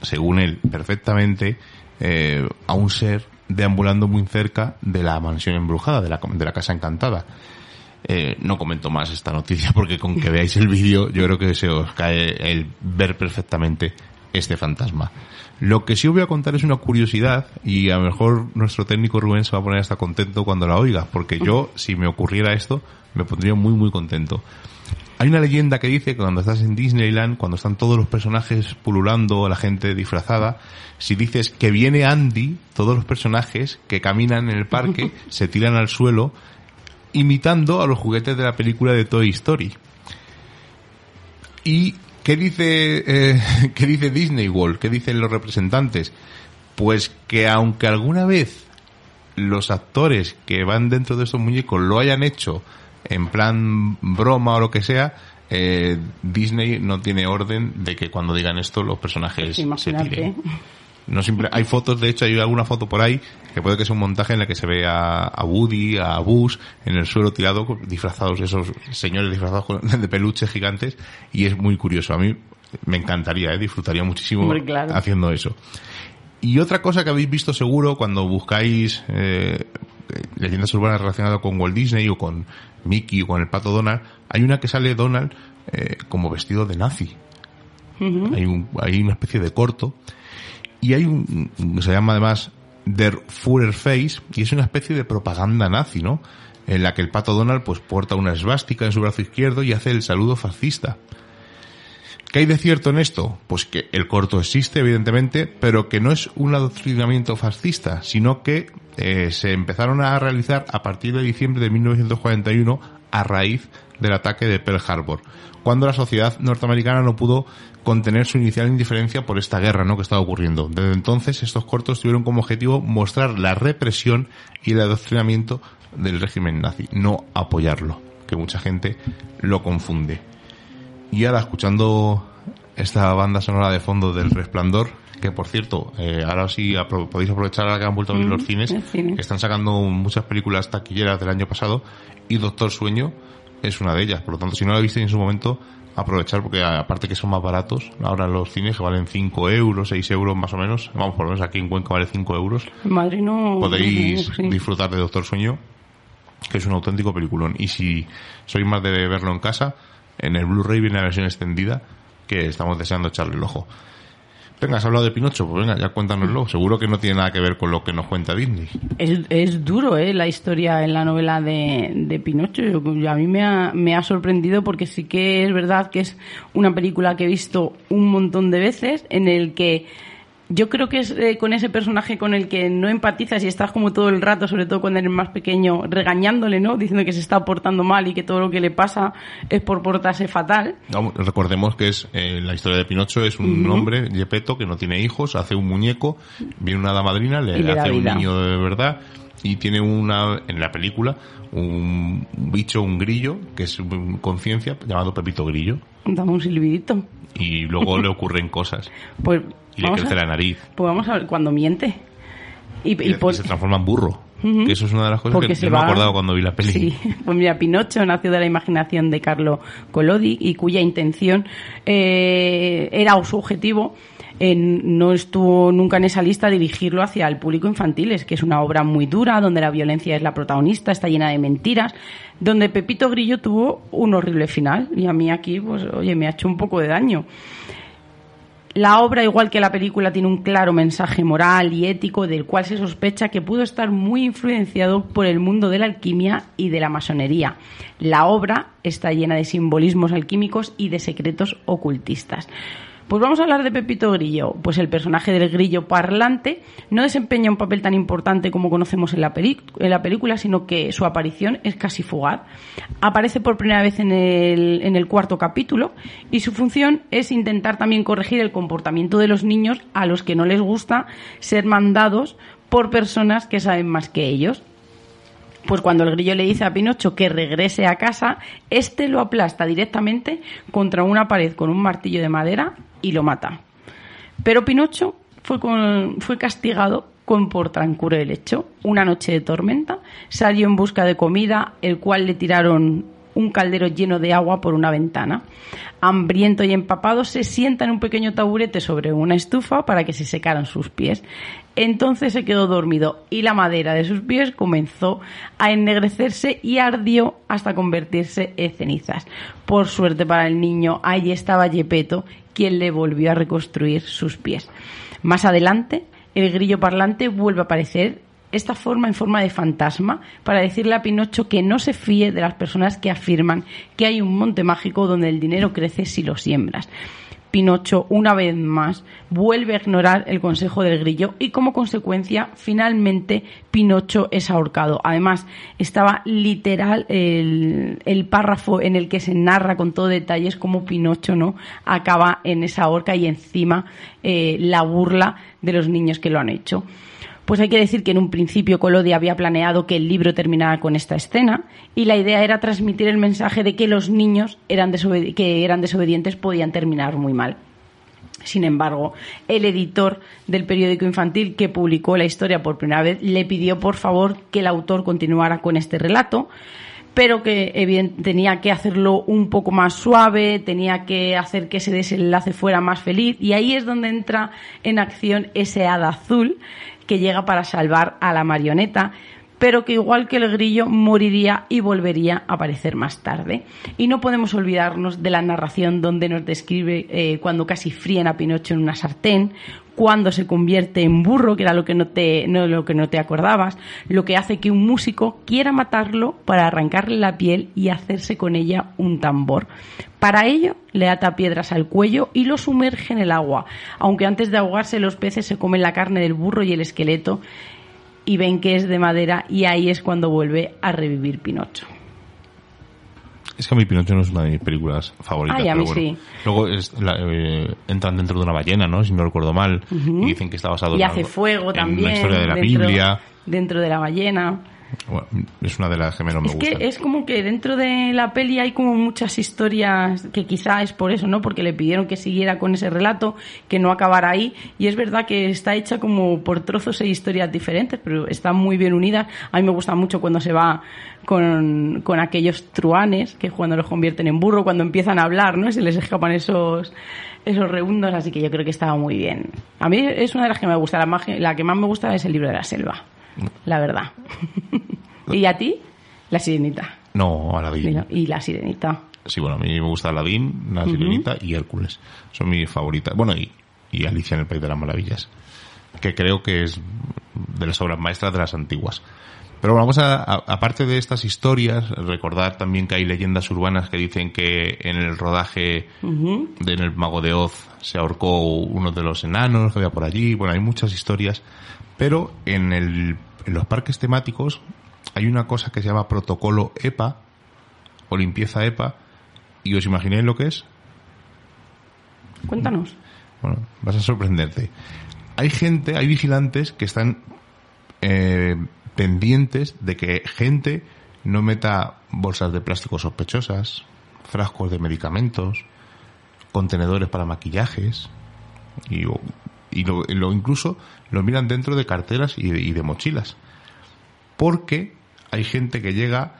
según él perfectamente eh, a un ser deambulando muy cerca de la mansión embrujada, de la, de la casa encantada. Eh, no comento más esta noticia porque con que veáis el vídeo yo creo que se os cae el ver perfectamente este fantasma. Lo que sí os voy a contar es una curiosidad y a lo mejor nuestro técnico Rubén se va a poner hasta contento cuando la oiga, porque yo, si me ocurriera esto, me pondría muy muy contento. Hay una leyenda que dice que cuando estás en Disneyland, cuando están todos los personajes pululando, la gente disfrazada, si dices que viene Andy, todos los personajes que caminan en el parque se tiran al suelo imitando a los juguetes de la película de Toy Story. ¿Y qué dice, eh, qué dice Disney World? ¿Qué dicen los representantes? Pues que aunque alguna vez los actores que van dentro de estos muñecos lo hayan hecho en plan broma o lo que sea, eh, Disney no tiene orden de que cuando digan esto los personajes se tiren. No simple, hay fotos, de hecho hay alguna foto por ahí que puede que sea un montaje en la que se ve a, Woody, a Buzz en el suelo tirado disfrazados, esos señores disfrazados de peluches gigantes y es muy curioso. A mí me encantaría, ¿eh? disfrutaría muchísimo haciendo eso. Y otra cosa que habéis visto seguro cuando buscáis eh, leyendas urbanas relacionadas con Walt Disney o con Mickey o con el pato Donald, hay una que sale Donald eh, como vestido de nazi. hay, un, hay una especie de corto y hay un, se llama además Der Führer Face y es una especie de propaganda nazi, ¿no? En la que el pato Donald pues porta una esvástica en su brazo izquierdo y hace el saludo fascista. ¿Qué hay de cierto en esto? Pues que el corto existe, evidentemente, pero que no es un adoctrinamiento fascista, sino que eh, se empezaron a realizar a partir de diciembre de 1941 a raíz del ataque de Pearl Harbor, cuando la sociedad norteamericana no pudo contener su inicial indiferencia por esta guerra ¿no? que estaba ocurriendo. Desde entonces, estos cortos tuvieron como objetivo mostrar la represión y el adoctrinamiento del régimen nazi, no apoyarlo, que mucha gente lo confunde. Y ahora, escuchando esta banda sonora de fondo del Resplandor, que por cierto, eh, ahora sí podéis aprovechar ahora que han vuelto a abrir los cines, que están sacando muchas películas taquilleras del año pasado, y Doctor Sueño es una de ellas. Por lo tanto, si no la visteis en su momento, aprovechar porque aparte que son más baratos, ahora los cines que valen 5 euros, 6 euros más o menos, vamos, por lo menos aquí en Cuenca vale 5 euros. Madrid no. Podéis disfrutar de Doctor Sueño, que es un auténtico peliculón. Y si sois más de verlo en casa, en el Blu-ray viene la versión extendida, que estamos deseando echarle el ojo. Venga, has hablado de Pinocho, pues venga, ya cuéntanoslo. Seguro que no tiene nada que ver con lo que nos cuenta Disney. Es, es duro, ¿eh? La historia en la novela de, de Pinocho. a mí me ha, me ha sorprendido porque sí que es verdad que es una película que he visto un montón de veces en el que yo creo que es eh, con ese personaje con el que no empatizas y estás como todo el rato, sobre todo cuando eres más pequeño, regañándole, ¿no? Diciendo que se está portando mal y que todo lo que le pasa es por portarse fatal. recordemos que es eh, la historia de Pinocho es un hombre, Gepetto, que no tiene hijos, hace un muñeco, viene una damadrina, le, le hace un niño de verdad y tiene una en la película un bicho, un grillo, que es conciencia, llamado Pepito Grillo. Dame un silbidito. Y luego le ocurren cosas. Pues y le crece la nariz. Pues vamos a ver, cuando miente. Y, se transforma en burro. que eso es una de las cosas que se me he acordado cuando vi la peli. Sí, pues mira, Pinocho nació de la imaginación de Carlo Collodi y cuya intención eh, era su objetivo no estuvo nunca en esa lista dirigirlo hacia el público infantil, es que es una obra muy dura, donde la violencia es la protagonista, está llena de mentiras, donde Pepito Grillo tuvo un horrible final y a mí aquí, pues, oye, me ha hecho un poco de daño. La obra, igual que la película, tiene un claro mensaje moral y ético del cual se sospecha que pudo estar muy influenciado por el mundo de la alquimia y de la masonería. La obra está llena de simbolismos alquímicos y de secretos ocultistas. Pues vamos a hablar de Pepito Grillo. Pues el personaje del grillo parlante no desempeña un papel tan importante como conocemos en la, en la película, sino que su aparición es casi fugaz. Aparece por primera vez en el, en el cuarto capítulo y su función es intentar también corregir el comportamiento de los niños a los que no les gusta ser mandados por personas que saben más que ellos. Pues cuando el grillo le dice a Pinocho que regrese a casa, este lo aplasta directamente contra una pared con un martillo de madera y lo mata. Pero Pinocho fue, fue castigado con por transcurso el hecho. Una noche de tormenta salió en busca de comida, el cual le tiraron un caldero lleno de agua por una ventana. Hambriento y empapado, se sienta en un pequeño taburete sobre una estufa para que se secaran sus pies. Entonces se quedó dormido y la madera de sus pies comenzó a ennegrecerse y ardió hasta convertirse en cenizas. Por suerte para el niño, allí estaba Yepeto, quien le volvió a reconstruir sus pies. Más adelante, el grillo parlante vuelve a aparecer esta forma en forma de fantasma para decirle a Pinocho que no se fíe de las personas que afirman que hay un monte mágico donde el dinero crece si lo siembras. Pinocho, una vez más, vuelve a ignorar el consejo del grillo y como consecuencia, finalmente, Pinocho es ahorcado. Además, estaba literal el, párrafo en el que se narra con todo detalles cómo Pinocho no acaba en esa horca y encima eh, la burla de los niños que lo han hecho. Pues hay que decir que en un principio Colodi había planeado que el libro terminara con esta escena y la idea era transmitir el mensaje de que los niños eran que eran desobedientes podían terminar muy mal. Sin embargo, el editor del periódico infantil que publicó la historia por primera vez le pidió por favor que el autor continuara con este relato, pero que tenía que hacerlo un poco más suave, tenía que hacer que ese desenlace fuera más feliz y ahí es donde entra en acción ese hada azul que llega para salvar a la marioneta, pero que igual que el grillo moriría y volvería a aparecer más tarde. Y no podemos olvidarnos de la narración donde nos describe eh, cuando casi fríen a Pinocho en una sartén, cuando se convierte en burro, que era lo que no te, no, lo que no te acordabas, lo que hace que un músico quiera matarlo para arrancarle la piel y hacerse con ella un tambor. Para ello, le ata piedras al cuello y lo sumerge en el agua, aunque antes de ahogarse los peces se comen la carne del burro y el esqueleto y ven que es de madera y ahí es cuando vuelve a revivir Pinocho. Es que a mí Pinocho no es una de mis películas favoritas. Ay, a mí pero bueno. sí. Luego es la- eh, entran dentro de una ballena, ¿no? Si no recuerdo mal. Y dicen que está basado Y en hace algo- fuego en también. la historia de la dentro, Biblia. Dentro de la ballena. Bueno, es una de las que menos me Es que gustan. es como que dentro de la peli hay como muchas historias que quizá es por eso, ¿no? Porque le pidieron que siguiera con ese relato, que no acabara ahí. Y es verdad que está hecha como por trozos e historias diferentes, pero están muy bien unidas. A mí me gusta mucho cuando se va con, con aquellos truanes, que cuando los convierten en burro, cuando empiezan a hablar, ¿no? Se les escapan esos esos reundos, así que yo creo que estaba muy bien. A mí es una de las que me gusta, la que más me gusta es el libro de la selva, la verdad. ¿Y a ti? La sirenita. No, Aladdin. Mira, Y la sirenita. Sí, bueno, a mí me gusta Aladdin, La Sirenita y Hércules. Son mis favoritas. Bueno, y, y Alicia en el País de las Maravillas. Que creo que es de las obras maestras de las antiguas. Pero bueno, vamos a, a- aparte de estas historias, recordar también que hay leyendas urbanas que dicen que en el rodaje de En el Mago de Oz se ahorcó uno de los enanos que había por allí. Bueno, hay muchas historias. Pero en, el, en los parques temáticos hay una cosa que se llama protocolo EPA o limpieza EPA. ¿Y os imagináis lo que es? Cuéntanos. Bueno, vas a sorprenderte. Hay gente, hay vigilantes que están eh, pendientes de que gente no meta bolsas de plástico sospechosas, frascos de medicamentos, contenedores para maquillajes y, y lo, lo- incluso lo miran dentro de carteras y de, y de mochilas. Porque hay gente que llega,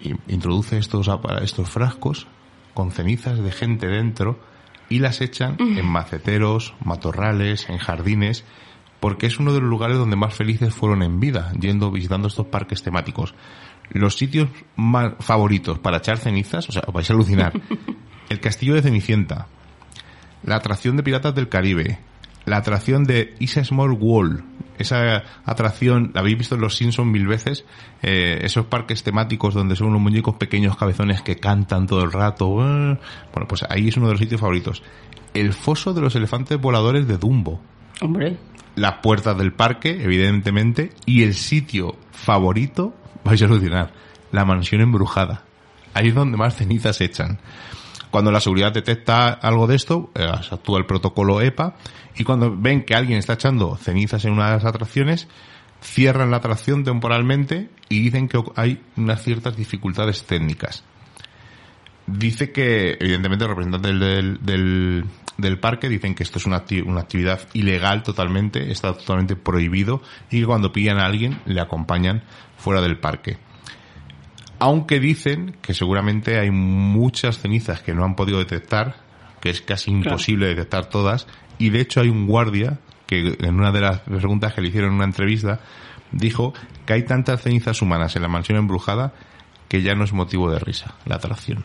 y introduce estos, estos frascos con cenizas de gente dentro y las echan en maceteros, matorrales, en jardines, porque es uno de los lugares donde más felices fueron en vida, yendo visitando estos parques temáticos. Los sitios más favoritos para echar cenizas, o sea, os vais a alucinar. El castillo de Cenicienta, la atracción de Piratas del Caribe, la atracción de Is a Small World, esa atracción, la habéis visto en Los Simpsons mil veces, eh, esos parques temáticos donde son unos muñecos pequeños cabezones que cantan todo el rato. eh. Bueno, pues ahí es uno de los sitios favoritos. El foso de los elefantes voladores de Dumbo. Hombre. Las puertas del parque, evidentemente, y el sitio favorito, vais a alucinar, la mansión embrujada. Ahí es donde más cenizas echan. Cuando la seguridad detecta algo de esto, eh, actúa el protocolo EPA y cuando ven que alguien está echando cenizas en una de las atracciones, cierran la atracción temporalmente y dicen que hay unas ciertas dificultades técnicas. Dice que, evidentemente, los representantes del, del, del parque dicen que esto es una, una actividad ilegal totalmente, está totalmente prohibido y que cuando pillan a alguien le acompañan fuera del parque. Aunque dicen que seguramente hay muchas cenizas que no han podido detectar, que es casi imposible detectar todas, y de hecho hay un guardia que en una de las preguntas que le hicieron en una entrevista dijo que hay tantas cenizas humanas en la mansión embrujada que ya no es motivo de risa la atracción.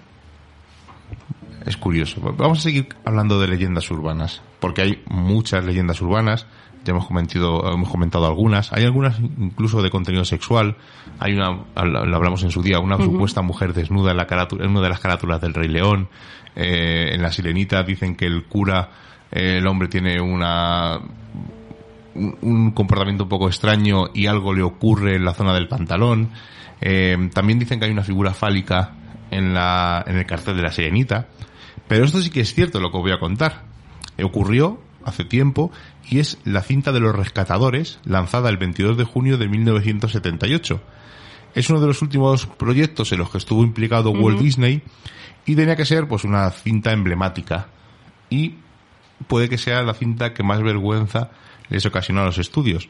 Es curioso. Vamos a seguir hablando de leyendas urbanas, porque hay muchas leyendas urbanas. Ya hemos comentado, hemos comentado algunas. Hay algunas incluso de contenido sexual. Hay una, lo hablamos en su día, una supuesta mujer desnuda en, la carátula, en una de las carátulas del Rey León. Eh, en la Sirenita dicen que el cura, eh, el hombre tiene una un, un comportamiento un poco extraño y algo le ocurre en la zona del pantalón. Eh, también dicen que hay una figura fálica en, la, en el cartel de la Sirenita. Pero esto sí que es cierto lo que voy a contar. Ocurrió hace tiempo y es la cinta de los rescatadores lanzada el 22 de junio de 1978. Es uno de los últimos proyectos en los que estuvo implicado Walt Disney y tenía que ser pues una cinta emblemática y puede que sea la cinta que más vergüenza les ocasionó a los estudios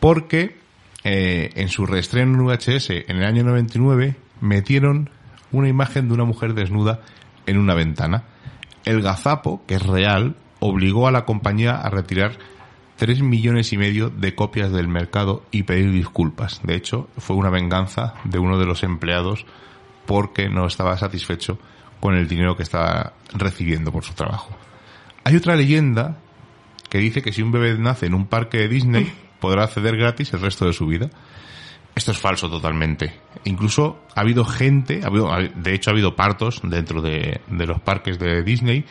porque eh, en su reestreno en VHS en el año 99 metieron una imagen de una mujer desnuda en una ventana. El gazapo, que es real, obligó a la compañía a retirar 3 millones y medio de copias del mercado y pedir disculpas. De hecho, fue una venganza de uno de los empleados porque no estaba satisfecho con el dinero que estaba recibiendo por su trabajo. Hay otra leyenda que dice que si un bebé nace en un parque de Disney podrá acceder gratis el resto de su vida. Esto es falso totalmente. Incluso ha habido gente, ha habido, de hecho ha habido partos dentro de, de los parques de Disney,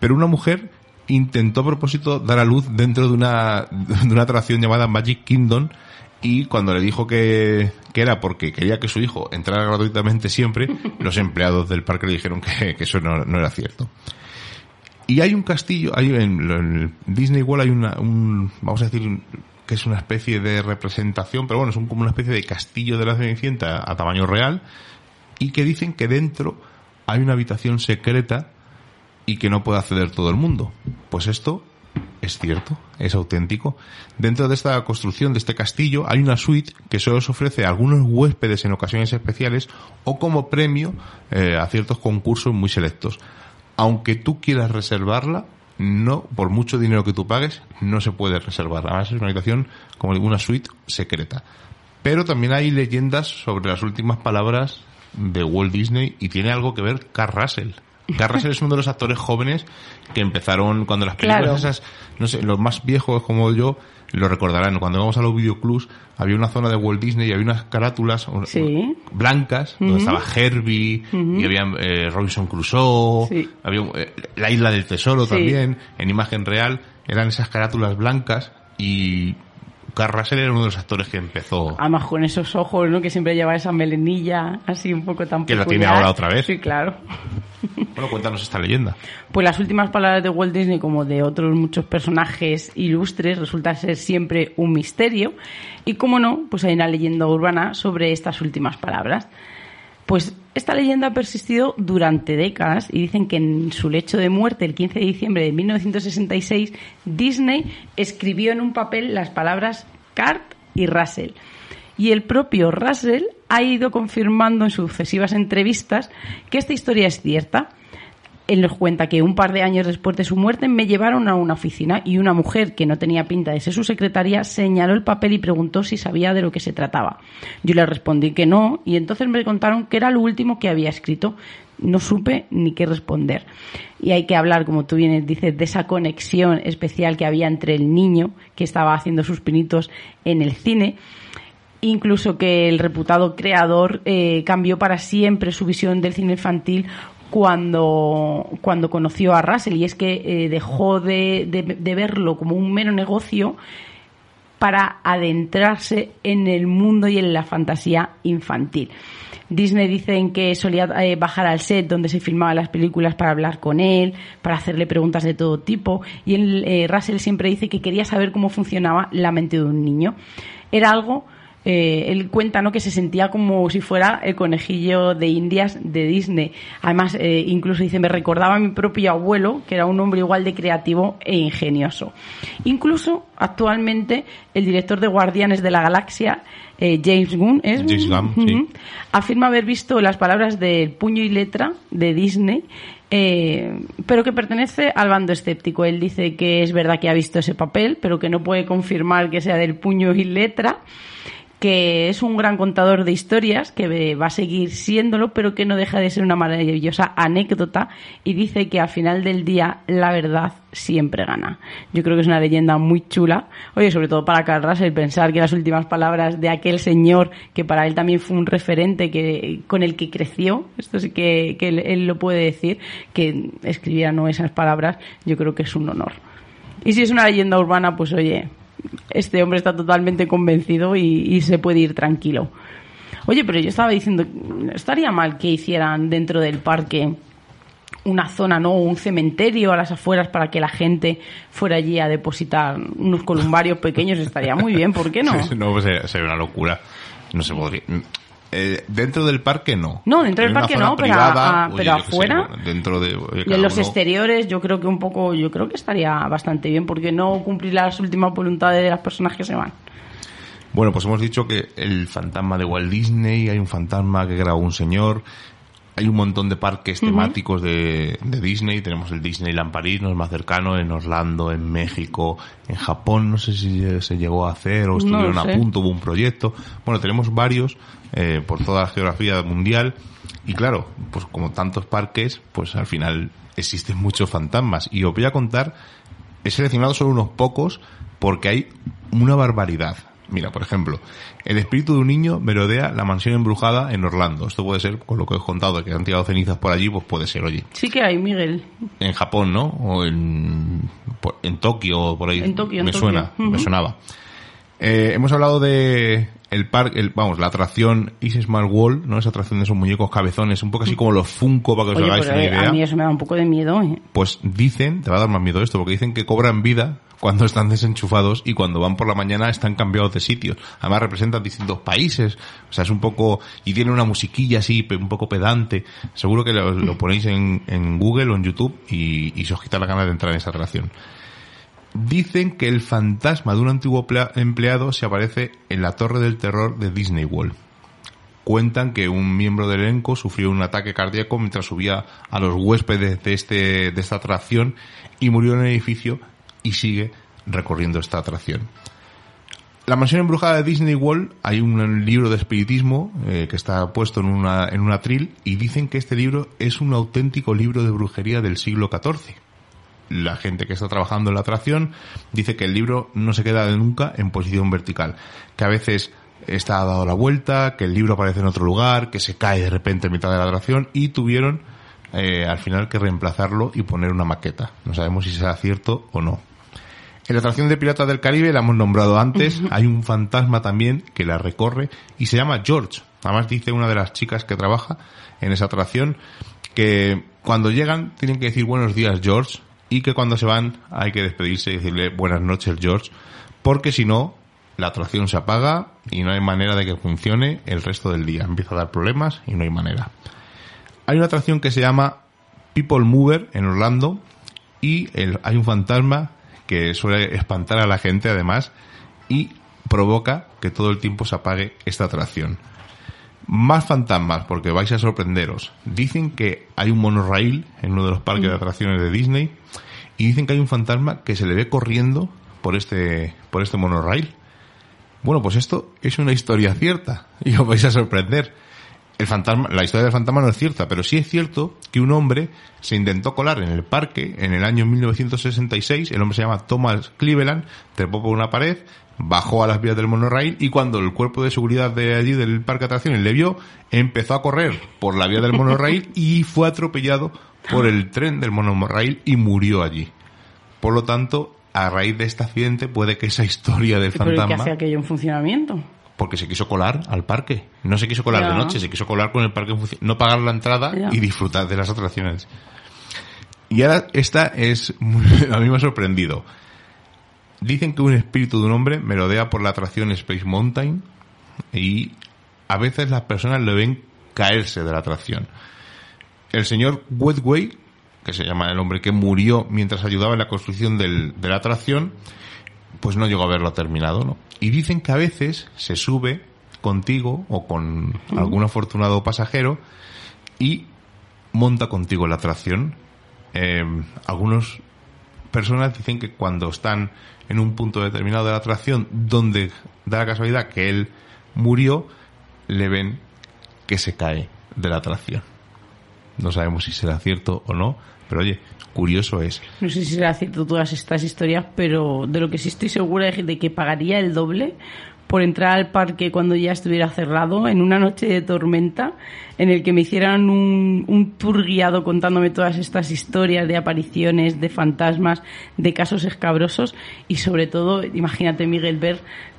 pero una mujer intentó a propósito dar a luz dentro de una, de una atracción llamada Magic Kingdom y cuando le dijo que, que, era porque quería que su hijo entrara gratuitamente siempre, los empleados del parque le dijeron que, que eso no, no, era cierto. Y hay un castillo, hay en, en Disney World hay una, un, vamos a decir, que es una especie de representación, pero bueno, es un, como una especie de castillo de la Cenicienta a tamaño real, y que dicen que dentro hay una habitación secreta y que no puede acceder todo el mundo. Pues esto es cierto, es auténtico. Dentro de esta construcción, de este castillo, hay una suite que solo se ofrece a algunos huéspedes en ocasiones especiales o como premio eh, a ciertos concursos muy selectos. Aunque tú quieras reservarla, no, por mucho dinero que tú pagues, no se puede reservar. Además es una habitación como una suite secreta. Pero también hay leyendas sobre las últimas palabras de Walt Disney y tiene algo que ver Carl Russell. Carl Russell es uno de los actores jóvenes que empezaron cuando las películas Claro. esas, no sé, los más viejos como yo lo recordarán. Cuando íbamos a los videoclubs había una zona de Walt Disney y había unas carátulas Sí. blancas donde estaba Herbie y había eh, Robinson Crusoe, Sí. había eh, la isla del tesoro Sí. también en imagen real. Eran esas carátulas blancas y Carl Russell era uno de los actores que empezó. Además con esos ojos, ¿no? Que siempre lleva esa melenilla así un poco tan Que la tiene peculiar. ahora otra vez. Sí, claro. Bueno, cuéntanos esta leyenda. Pues las últimas palabras de Walt Disney, como de otros muchos personajes ilustres, resulta ser siempre un misterio. Y como no, pues hay una leyenda urbana sobre estas últimas palabras. Pues esta leyenda ha persistido durante décadas y dicen que en su lecho de muerte, el 15 de diciembre de 1966, Disney escribió en un papel las palabras Cart y Russell. Y el propio Russell ha ido confirmando en sucesivas entrevistas que esta historia es cierta. Él nos cuenta que un par de años después de su muerte me llevaron a una oficina y una mujer que no tenía pinta de ser su secretaria señaló el papel y preguntó si sabía de lo que se trataba. Yo le respondí que no y entonces me contaron que era lo último que había escrito. No supe ni qué responder. Y hay que hablar, como tú bien dices, de esa conexión especial que había entre el niño que estaba haciendo sus pinitos en el cine incluso que el reputado creador eh, cambió para siempre su visión del cine infantil cuando, cuando conoció a Russell y es que eh, dejó de, de- de verlo como un mero negocio para adentrarse en el mundo y en la fantasía infantil. Disney dicen que solía eh, bajar al set donde se filmaban las películas para hablar con él, para hacerle preguntas de todo tipo, y él, eh, Russell siempre dice que quería saber cómo funcionaba la mente de un niño. Era algo eh, él cuenta ¿no? que se sentía como si fuera el conejillo de indias de Disney. Además, eh, incluso dice, me recordaba a mi propio abuelo, que era un hombre igual de creativo e ingenioso. Incluso, actualmente, el director de Guardianes de la Galaxia, eh, James Gunn, ¿es? James Gunn, sí. Ujú. afirma haber visto las palabras del puño y letra de Disney, eh, pero que pertenece al bando escéptico. Él dice que es verdad que ha visto ese papel, pero que no puede confirmar que sea del puño y letra que es un gran contador de historias, que va a seguir siéndolo, pero que no deja de ser una maravillosa anécdota y dice que al final del día la verdad siempre gana. Yo creo que es una leyenda muy chula. Oye, sobre todo para Carl Russell, pensar que las últimas palabras de aquel señor, que para él también fue un referente que, con el que creció, esto sí que, que él, él lo puede decir, que escribiera no esas palabras, yo creo que es un honor. Y si es una leyenda urbana, pues oye, este hombre está totalmente convencido y, se puede ir tranquilo. Oye, pero yo estaba diciendo, estaría mal que hicieran dentro del parque una zona, ¿no? Un cementerio a las afueras para que la gente fuera allí a depositar unos columbarios pequeños. Estaría muy bien, ¿por qué no? no, pues sería una locura. No se podría. Eh, dentro del parque no. No, dentro del parque no, pero a- pero sé, afuera. bueno, dentro de. oye, Y cada en los uno- exteriores yo creo que un poco, yo creo que estaría bastante bien, porque no cumplir las últimas voluntades de las personas que se van. Bueno, pues hemos dicho que el fantasma de Walt Disney, hay un fantasma que grabó un señor, hay un montón de parques temáticos de, de Disney, tenemos el Disneyland París, no es más cercano, en Orlando, en México, en Japón, no sé si se llegó a hacer o estuvieron a punto, hubo un proyecto. Bueno, tenemos varios eh, por toda la geografía mundial y claro, pues como tantos parques, pues al final existen muchos fantasmas y os voy a contar, he seleccionado solo unos pocos porque hay una barbaridad. Mira, por ejemplo, el espíritu de un niño merodea la mansión embrujada en Orlando. Esto puede ser, con lo que os he contado, que han tirado cenizas por allí, pues puede ser, oye, Sí que hay, Miguel. en Japón, ¿no? O en, en Tokio o por ahí. En Tokio, en me Tokio. suena, me sonaba. Eh, hemos hablado de el parque, el, vamos, la atracción Is Smart Wall, ¿no? Esa atracción de esos muñecos cabezones, un poco así como los Funko para que os Oye, hagáis una eh, idea. a mí eso me da un poco de miedo. ¿eh? Pues dicen, te va a dar más miedo esto, porque dicen que cobran vida cuando están desenchufados y cuando van por la mañana están cambiados de sitio. Además representan distintos países, o sea, es un poco, y tiene una musiquilla así, un poco pedante. Seguro que lo, lo ponéis en, en Google o en YouTube y, y se os quita la gana de entrar en esa atracción. Dicen que el fantasma de un antiguo plea- empleado se aparece en la Torre del Terror de Disney World. Cuentan que un miembro del elenco sufrió un ataque cardíaco mientras subía a los huéspedes de, este, de esta atracción y murió en el edificio y sigue recorriendo esta atracción. La mansión embrujada de Disney World hay un libro de espiritismo eh, que está puesto en una, en un atril y dicen que este libro es un auténtico libro de brujería del siglo XIV la gente que está trabajando en la atracción dice que el libro no se queda nunca en posición vertical, que a veces está dado la vuelta, que el libro aparece en otro lugar, que se cae de repente en mitad de la atracción y tuvieron eh, al final que reemplazarlo y poner una maqueta. No sabemos si será cierto o no. En la atracción de Piratas del Caribe, la hemos nombrado antes, hay un fantasma también que la recorre y se llama George. Además dice una de las chicas que trabaja en esa atracción que cuando llegan tienen que decir buenos días George y que cuando se van hay que despedirse y decirle buenas noches George porque si no la atracción se apaga y no hay manera de que funcione el resto del día. Empieza a dar problemas y no hay manera. Hay una atracción que se llama People Mover en Orlando y el- hay un fantasma que suele espantar a la gente además y provoca que todo el tiempo se apague esta atracción. Más fantasmas, porque vais a sorprenderos. Dicen que hay un monorail en uno de los parques de atracciones de Disney y dicen que hay un fantasma que se le ve corriendo por este, por este monorail. Bueno, pues esto es una historia cierta y os vais a sorprender. El fantasma, la historia del fantasma no es cierta, pero sí es cierto que un hombre se intentó colar en el parque en el año 1966. El hombre se llama Thomas Cleveland, trepó por una pared, bajó a las vías del monorail y cuando el cuerpo de seguridad de allí del parque de atracciones le vio, empezó a correr por la vía del monorail y fue atropellado por el tren del monorail y murió allí. Por lo tanto, a raíz de este accidente puede que esa historia del Pero ¿y qué fantasma hace aquello en funcionamiento? Porque se quiso colar al parque. No se quiso colar de noche, se quiso colar con el parque en función- no pagar la entrada y disfrutar de las atracciones. Y ahora esta es muy- a mí me ha sorprendido. Dicen que un espíritu de un hombre merodea por la atracción Space Mountain y a veces las personas le ven caerse de la atracción. El señor Wedway, que se llama el hombre que murió mientras ayudaba en la construcción del- de la atracción, pues no llegó a verlo terminado, ¿no? Y dicen que a veces se sube contigo o con algún afortunado pasajero y monta contigo la atracción. Eh, algunas personas dicen que cuando están en un punto determinado de la atracción donde da la casualidad que él murió, le ven que se cae de la atracción. No sabemos si será cierto o no, pero oye, curioso es. No sé si será cierto todas estas historias, pero de lo que sí estoy segura es de que pagaría el doble por entrar al parque cuando ya estuviera cerrado en una noche de tormenta en el que me hicieran un, un tour guiado contándome todas estas historias de apariciones, de fantasmas, de casos escabrosos y sobre todo, imagínate Miguel ver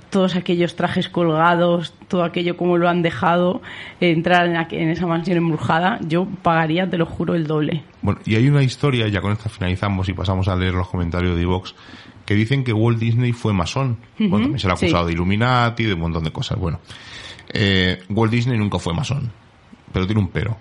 todos aquellos trajes colgados, todo aquello como lo han dejado, eh, entrar en, esa mansión embrujada, yo pagaría, te lo juro, el doble. Bueno, y hay una historia, ya con esta finalizamos y pasamos a leer los comentarios de Vox, que dicen que Walt Disney fue masón. Bueno, también se le ha sí. acusado de Illuminati, de un montón de cosas. Bueno, eh, Walt Disney nunca fue masón, pero tiene un pero.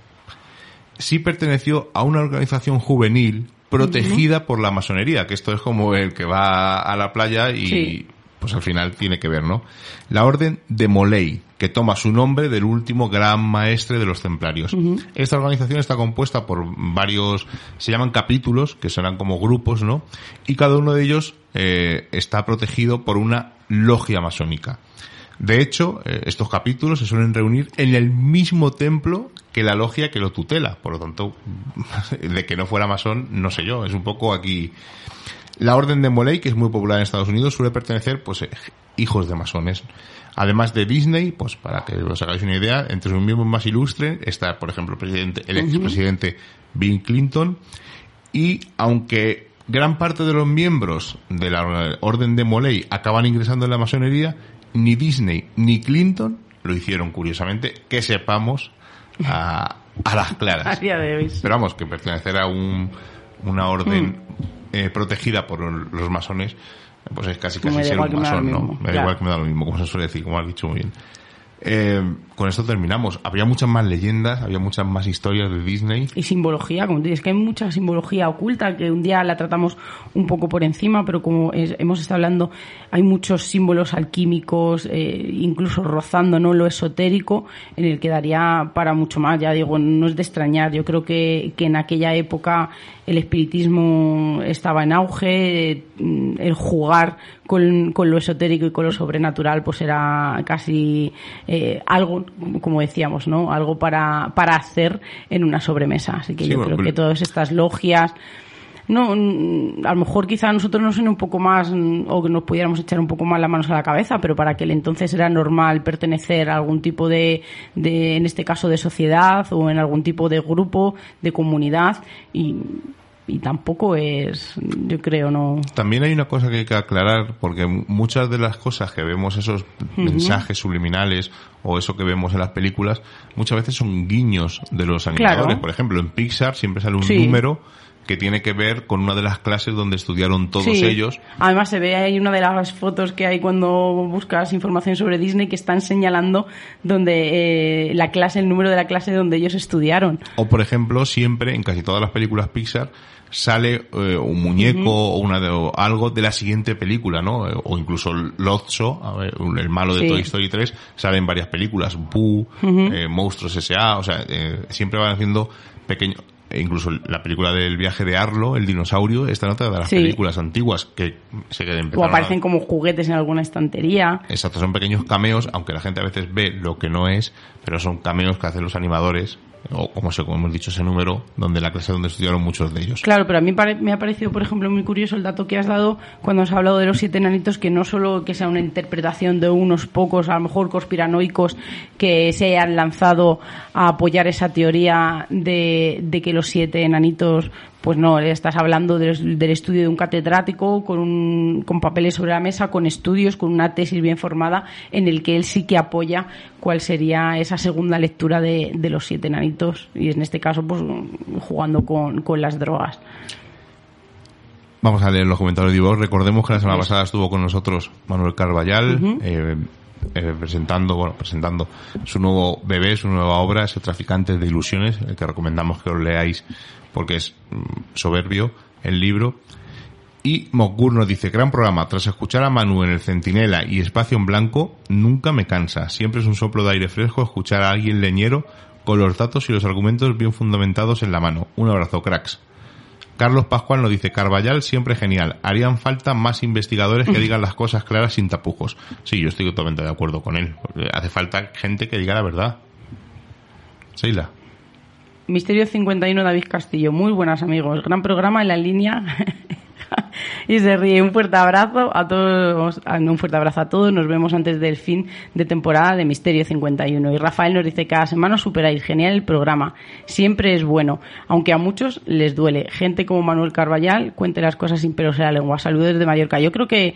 Sí perteneció a una organización juvenil protegida por la masonería, que esto es como el que va a la playa y Sí. Pues al final tiene que ver, ¿no? La orden de Molay, que toma su nombre del último gran maestre de los templarios. Esta organización está compuesta por varios, se llaman capítulos, que serán como grupos, ¿no? Y cada uno de ellos eh, está protegido por una logia masónica. De hecho, eh, estos capítulos se suelen reunir en el mismo templo que la logia que lo tutela. Por lo tanto, de que no fuera masón, no sé yo. Es un poco aquí. La orden de Molay, que es muy popular en Estados Unidos, suele pertenecer, pues, eh, hijos de masones. Además de Disney, pues, para que os hagáis una idea, entre sus miembros más ilustres está, por ejemplo, el presidente, el expresidente Bill Clinton. Y aunque gran parte de los miembros de la Orden de Moley acaban ingresando en la masonería, ni Disney ni Clinton lo hicieron, curiosamente, que sepamos a, a las claras. A día de hoy. sí. Pero vamos, que pertenecer a un, una orden Mm. Eh, protegida por los masones, pues es casi casi ser un masón, ¿no? Me da claro. igual que me da lo mismo, como se suele decir, como has dicho muy bien. Eh, con esto terminamos. Había muchas más leyendas, había muchas más historias de Disney. y simbología, como tú dices, que hay mucha simbología oculta que un día la tratamos un poco por encima, pero como es- hemos estado hablando, hay muchos símbolos alquímicos, eh, incluso rozando ¿no? lo esotérico, en el que daría para mucho más. Ya digo, no es de extrañar. Yo creo que, que en aquella época el espiritismo estaba en auge, eh, el jugar con, con lo esotérico y con lo sobrenatural, pues era casi eh, algo, como decíamos, ¿no? Algo para, para hacer en una sobremesa. Así que Sí, yo bueno, creo que pero- todas estas logias, no, a lo mejor quizá nosotros nos suene un poco más, o que nos pudiéramos echar un poco más las manos a la cabeza, pero para aquel entonces era normal pertenecer a algún tipo de, de, en este caso, de sociedad o en algún tipo de grupo, de comunidad, y, y tampoco es, yo creo, no. También hay una cosa que hay que aclarar, porque muchas de las cosas que vemos, esos mensajes subliminales o eso que vemos en las películas, muchas veces son guiños de los animadores. Claro. Por ejemplo, en Pixar siempre sale un Sí. número que tiene que ver con una de las clases donde estudiaron todos Sí. ellos. Además se ve ahí una de las fotos que hay cuando buscas información sobre Disney que están señalando donde eh, la clase, el número de la clase donde ellos estudiaron. O, por ejemplo, siempre, en casi todas las películas Pixar, sale eh, un muñeco o, una de, o algo de la siguiente película, ¿no? Eh, O incluso Lotso, el malo de Sí. Toy Story 3, sale en varias películas. Boo, eh, Monstruos S.A., o sea, siempre van haciendo pequeños... e Incluso la película del viaje de Arlo, el dinosaurio, está en otra de las Sí. películas antiguas que se queden O aparecen como juguetes en alguna estantería. Exacto, son pequeños cameos, aunque la gente a veces ve lo que no es, pero son cameos que hacen los animadores, o como, se, como hemos dicho, ese número, donde la clase donde estudiaron muchos de ellos. Claro, pero a mí me ha parecido, por ejemplo, muy curioso el dato que has dado cuando has hablado de los siete enanitos, que no solo que sea una interpretación de unos pocos, a lo mejor conspiranoicos, que se hayan lanzado a apoyar esa teoría de, de que los siete enanitos, pues no, estás hablando del, del estudio de un catedrático con, un, con papeles sobre la mesa, con estudios, con una tesis bien formada, en el que él sí que apoya cuál sería esa segunda lectura de, de los siete enanitos, y en este caso, pues jugando con, con las drogas. Vamos a leer los comentarios de Ivox. Recordemos que la semana pasada estuvo con nosotros Manuel Carballal, eh, eh, presentando, bueno, presentando su nuevo bebé, su nueva obra, ese Traficantes de Ilusiones, el que recomendamos que os leáis porque es mm, soberbio el libro. Y Mokur nos dice, gran programa, tras escuchar a Manu en el Centinela y Espacio en Blanco, nunca me cansa. Siempre es un soplo de aire fresco escuchar a alguien leñero con los datos y los argumentos bien fundamentados en la mano. Un abrazo, cracks. Carlos Pascual nos dice, Carballal siempre genial. Harían falta más investigadores que digan las cosas claras sin tapujos. Sí, yo estoy totalmente de acuerdo con él. Hace falta gente que diga la verdad. Seila. Misterio 51 David Castillo, muy buenas amigos, gran programa en la línea y se ríe. Un fuerte abrazo a todos, un fuerte abrazo a todos. Nos vemos antes del fin de temporada de Misterio 51. Y Rafael nos dice cada semana superáis, genial el programa, siempre es bueno, aunque a muchos les duele. Gente como Manuel Carballal cuente las cosas sin pelos en la lengua. Saludos desde Mallorca. Yo creo que,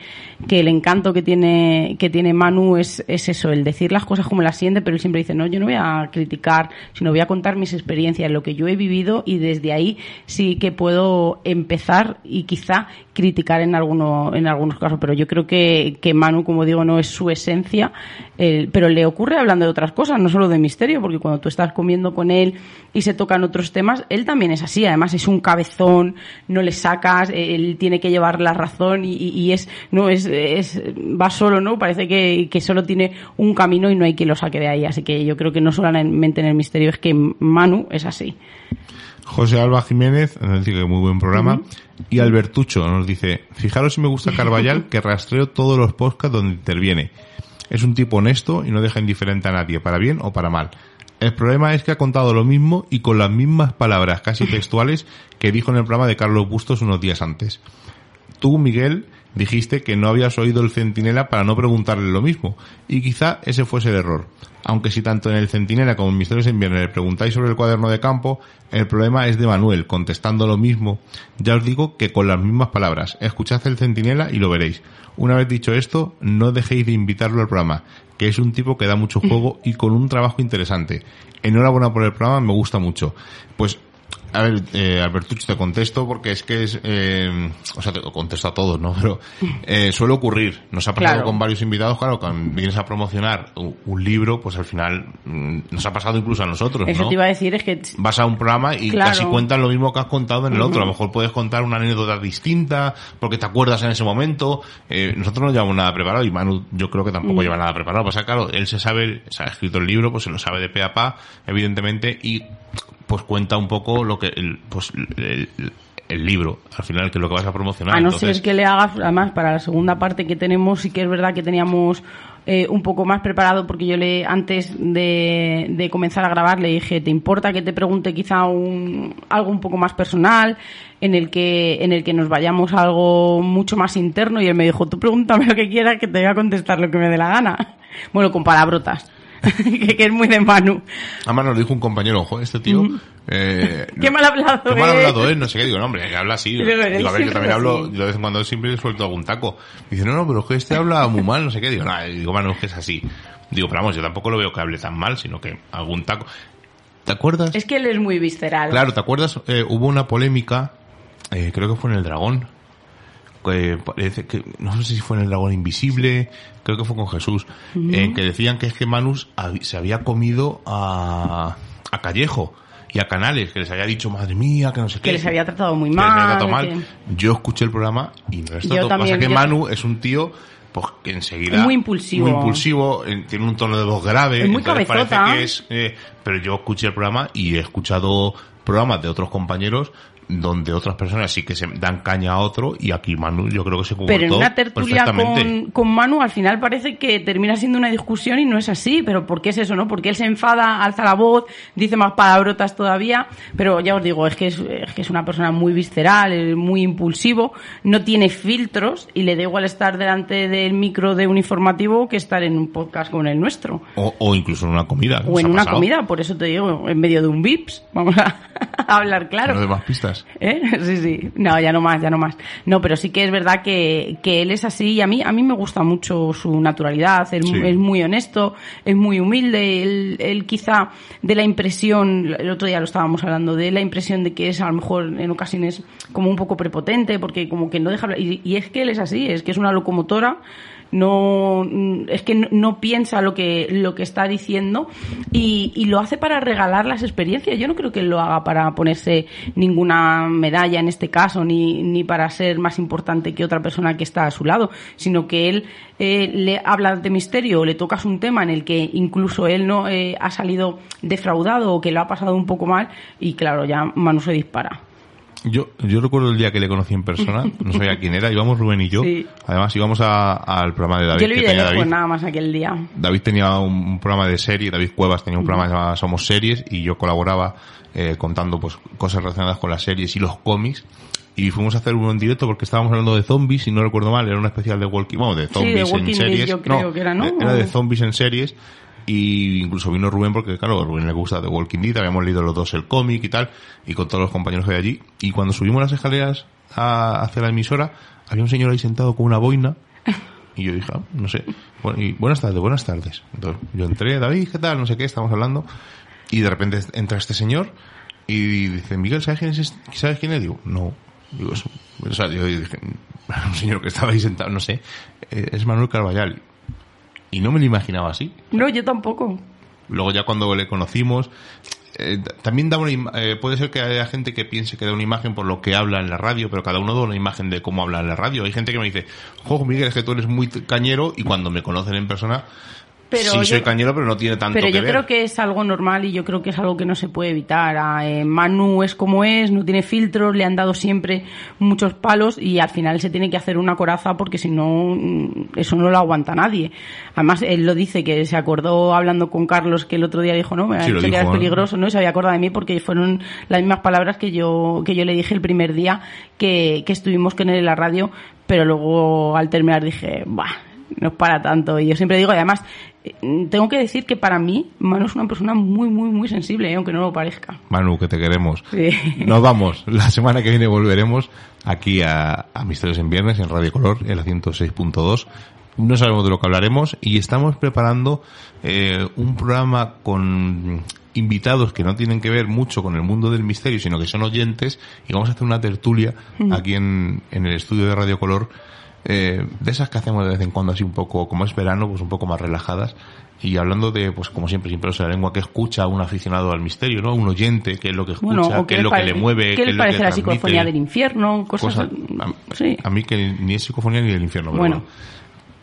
que el encanto que tiene que tiene Manu es, es eso, el decir las cosas como las siente, pero él siempre dice no, yo no voy a criticar, sino voy a contar mis experiencias, lo que yo he vivido y desde ahí sí que puedo empezar y quizá criticar en alguno, en algunos casos, pero yo creo que, que Manu, como digo, no es su esencia, el- pero le ocurre hablando de otras cosas, no solo de misterio, porque cuando tú estás comiendo con él y se tocan otros temas, él también es así, además es un cabezón, no le sacas, él tiene que llevar la razón y, y- y es, no es, es, va solo, ¿no? Parece que, que solo tiene un camino y no hay quien lo saque de ahí, así que yo creo que no solamente en el misterio es que Manu es así. José Alba Jiménez nos dice que muy buen programa. Y Albertucho nos dice, fijaros si me gusta Carballal, que rastreo todos los podcasts donde interviene. Es un tipo honesto y no deja indiferente a nadie, para bien o para mal. El problema es que ha contado lo mismo y con las mismas palabras casi textuales que dijo en el programa de Carlos Bustos unos días antes. Tú, Miguel, dijiste que no habías oído el centinela para no preguntarle lo mismo. Y quizá ese fuese el error. Aunque si tanto en el centinela como en Misterios en Viernes le preguntáis sobre el cuaderno de campo, el problema es de Manuel, contestando lo mismo. Ya os digo que con las mismas palabras. Escuchad el centinela y lo veréis. Una vez dicho esto, no dejéis de invitarlo al programa, que es un tipo que da mucho juego y con un trabajo interesante. Enhorabuena por el programa, me gusta mucho. Pues a ver, eh, Albertucho, te contesto porque es que es, eh, o sea, te contesto a todos, ¿no? Pero eh, suele ocurrir. Nos ha pasado Claro. con varios invitados, claro, cuando vienes a promocionar un, un libro, pues al final mm, nos ha pasado incluso a nosotros, Eso ¿no? te iba a decir, es que Vas a un programa y Claro. casi cuentan lo mismo que has contado en el otro. A lo mejor puedes contar una anécdota distinta porque te acuerdas en ese momento. Eh, nosotros no llevamos nada preparado y Manu yo creo que tampoco lleva nada preparado. Pasa claro, él se sabe, se ha escrito el libro, pues se lo sabe de pe a pa, evidentemente, y pues cuenta un poco lo que, el, pues el, el libro, al final, que es lo que vas a promocionar. A no Entonces, ser que le hagas, además, para la segunda parte que tenemos, sí que es verdad que teníamos eh, un poco más preparado, porque yo le, antes de, de comenzar a grabar, le dije, ¿te importa que te pregunte quizá un, algo un poco más personal? En el que, en el que nos vayamos a algo mucho más interno, y él me dijo, tú pregúntame lo que quieras, que te voy a contestar lo que me dé la gana. Bueno, con palabrotas. que, que es muy de Manu. Además nos dijo un compañero, ojo, este tío... eh, Qué mal hablado, Qué mal hablado, ¿eh? No sé qué. Digo, no, hombre, que habla así. Digo, a ver, yo también es hablo, de vez en cuando siempre suelto algún taco. Dice, no, no, pero es que este habla muy mal, no sé qué. Digo, no, digo, bueno, es que es así. Digo, pero vamos, yo tampoco lo veo que hable tan mal, sino que algún taco. ¿Te acuerdas? Es que él es muy visceral. Claro, ¿te acuerdas? Eh, hubo una polémica, eh, creo que fue en el Dragón. Que parece que, no sé si fue en el Dragón Invisible, creo que fue con Jesús, en que decían que es que Manus hab- se había comido a, a Callejo y a Canales, que les había dicho, madre mía, que no sé qué. Que les había tratado muy Que les había mal. tratado mal. que- Yo escuché el programa y no es tanto. Pasa que yo- Manu es un tío pues que enseguida muy impulsivo. muy impulsivo eh, tiene un tono de voz grave Es muy parece que es eh, pero yo escuché el programa y he escuchado programas de otros compañeros donde otras personas sí que se dan caña a otro y aquí Manu yo creo que se comportó Pero en una tertulia con, con Manu al final parece que termina siendo una discusión y no es así. Pero ¿por qué es eso, no? Porque él se enfada, alza la voz, dice más palabrotas todavía. Pero ya os digo, es que es, es que es una persona muy visceral, es muy impulsivo, no tiene filtros y le da igual estar delante del micro de un informativo que estar en un podcast como el nuestro. o, o incluso en una comida O en una pasado. comida, por eso te digo, en medio de un VIPS. Vamos a, a hablar claro. no de más pistas ¿Eh? Sí, sí. No, ya no más, ya no más. No, pero sí que es verdad que, que él es así y a mí, a mí me gusta mucho su naturalidad. Él Sí. es muy honesto, es muy humilde. Él, él quizá de la impresión, el otro día lo estábamos hablando, de la impresión de que es a lo mejor en ocasiones como un poco prepotente porque como que no deja hablar. Y, y es que él es así, es que es una locomotora no es que no, no piensa lo que lo que está diciendo y, y lo hace para regalar las experiencias. Yo no creo que lo haga para ponerse ninguna medalla en este caso ni, ni para ser más importante que otra persona que está a su lado sino que él eh, le habla de misterio le tocas un tema en el que incluso él no eh, ha salido defraudado o que lo ha pasado un poco mal y claro ya Manu se dispara Yo, yo recuerdo el día que le conocí en persona, no sabía quién era, íbamos Rubén y yo. Sí. Además íbamos a- al programa de David yo vi que de tenía lejos David. nada más aquel día David tenía un, un programa de serie, David Cuevas tenía un programa llamado Somos Series y yo colaboraba eh, contando pues cosas relacionadas con las series y los cómics. Y fuimos a hacer uno en directo porque estábamos hablando de zombies, si no recuerdo mal, era una especial de Walking, bueno, de Sí, de zombies en series. yo creo que era, ¿no? Era de zombies en series. Y incluso vino Rubén porque, claro, a Rubén le gusta de Walking Dead, habíamos leído los dos el cómic y tal, y con todos los compañeros que hay allí. Y cuando subimos las escaleras a- hacia la emisora, había un señor ahí sentado con una boina, y yo dije, ah, no sé, bueno, y buenas tardes, buenas tardes. Entonces, yo entré, David, ¿qué tal? No sé qué, estamos hablando, y de repente entra este señor, y dice, Miguel, ¿sabes quién es? este? ¿Sabes quién es? Digo, no. Digo, o sea, yo dije, un señor que estaba ahí sentado, no sé, eh, es Manuel Carballal. Y no me lo imaginaba así. no yo tampoco Luego ya cuando le conocimos, eh, también da una eh, puede ser que haya gente que piense que da una imagen por lo que habla en la radio, pero cada uno da una imagen de cómo habla en la radio. Hay gente que me dice, jo, Miguel, es que tú eres muy cañero y cuando me conocen en persona, Pero sí, yo- soy cañero, pero no tiene tanto Pero que yo ver. creo que es algo normal y yo creo que es algo que no se puede evitar. Ah, eh, Manu es como es, no tiene filtros, le han dado siempre muchos palos y al final se tiene que hacer una coraza porque si no, mm, eso no lo aguanta nadie. Además, él lo dice, que se acordó hablando con Carlos que el otro día dijo, no, me ha Sí, dicho que dijo, ¿eh? peligroso, ¿no? Y se había acordado de mí porque fueron las mismas palabras que yo, que yo le dije el primer día que, que estuvimos con él en la radio, pero luego al terminar dije, bah, no es para tanto. Y yo siempre digo, y además, tengo que decir que para mí, Manu es una persona muy, muy, muy sensible, eh, aunque no lo parezca. Manu, que te queremos. Sí. Nos vamos. La semana que viene volveremos aquí a, a Misterios en Viernes en Radio Color, en la 106.2. No sabemos de lo que hablaremos y estamos preparando eh, un programa con invitados que no tienen que ver mucho con el mundo del misterio, sino que son oyentes y vamos a hacer una tertulia aquí en, en el estudio de Radio Color eh, de esas que hacemos de vez en cuando así un poco, como es verano, pues un poco más relajadas y hablando de, pues como siempre, siempre la lengua que escucha un aficionado al misterio, ¿no? Un oyente, qué es lo que escucha, Bueno, qué es le lo que le mueve, ¿Qué lo parece que la psicofonía del infierno? Cosas, Cosa- a, sí. a mí que ni es psicofonía ni del infierno, pero Bueno. bueno,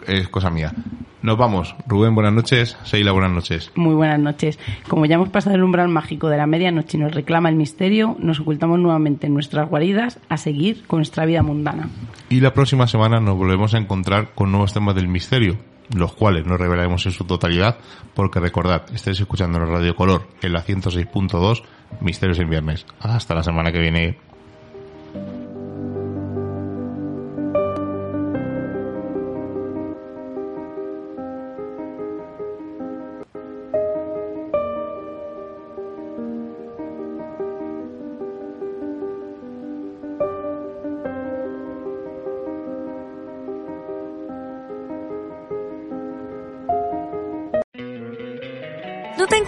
es cosa mía. Nos vamos. Rubén, buenas noches. Seila, buenas noches. Muy buenas noches. Como ya hemos pasado el umbral mágico de la medianoche y nos reclama el misterio, nos ocultamos nuevamente en nuestras guaridas a seguir con nuestra vida mundana. Y la próxima semana nos volvemos a encontrar con nuevos temas del misterio, los cuales no revelaremos en su totalidad, porque recordad, estáis escuchando en Radio Color, en la 106.2, Misterios en Viernes. Hasta la semana que viene.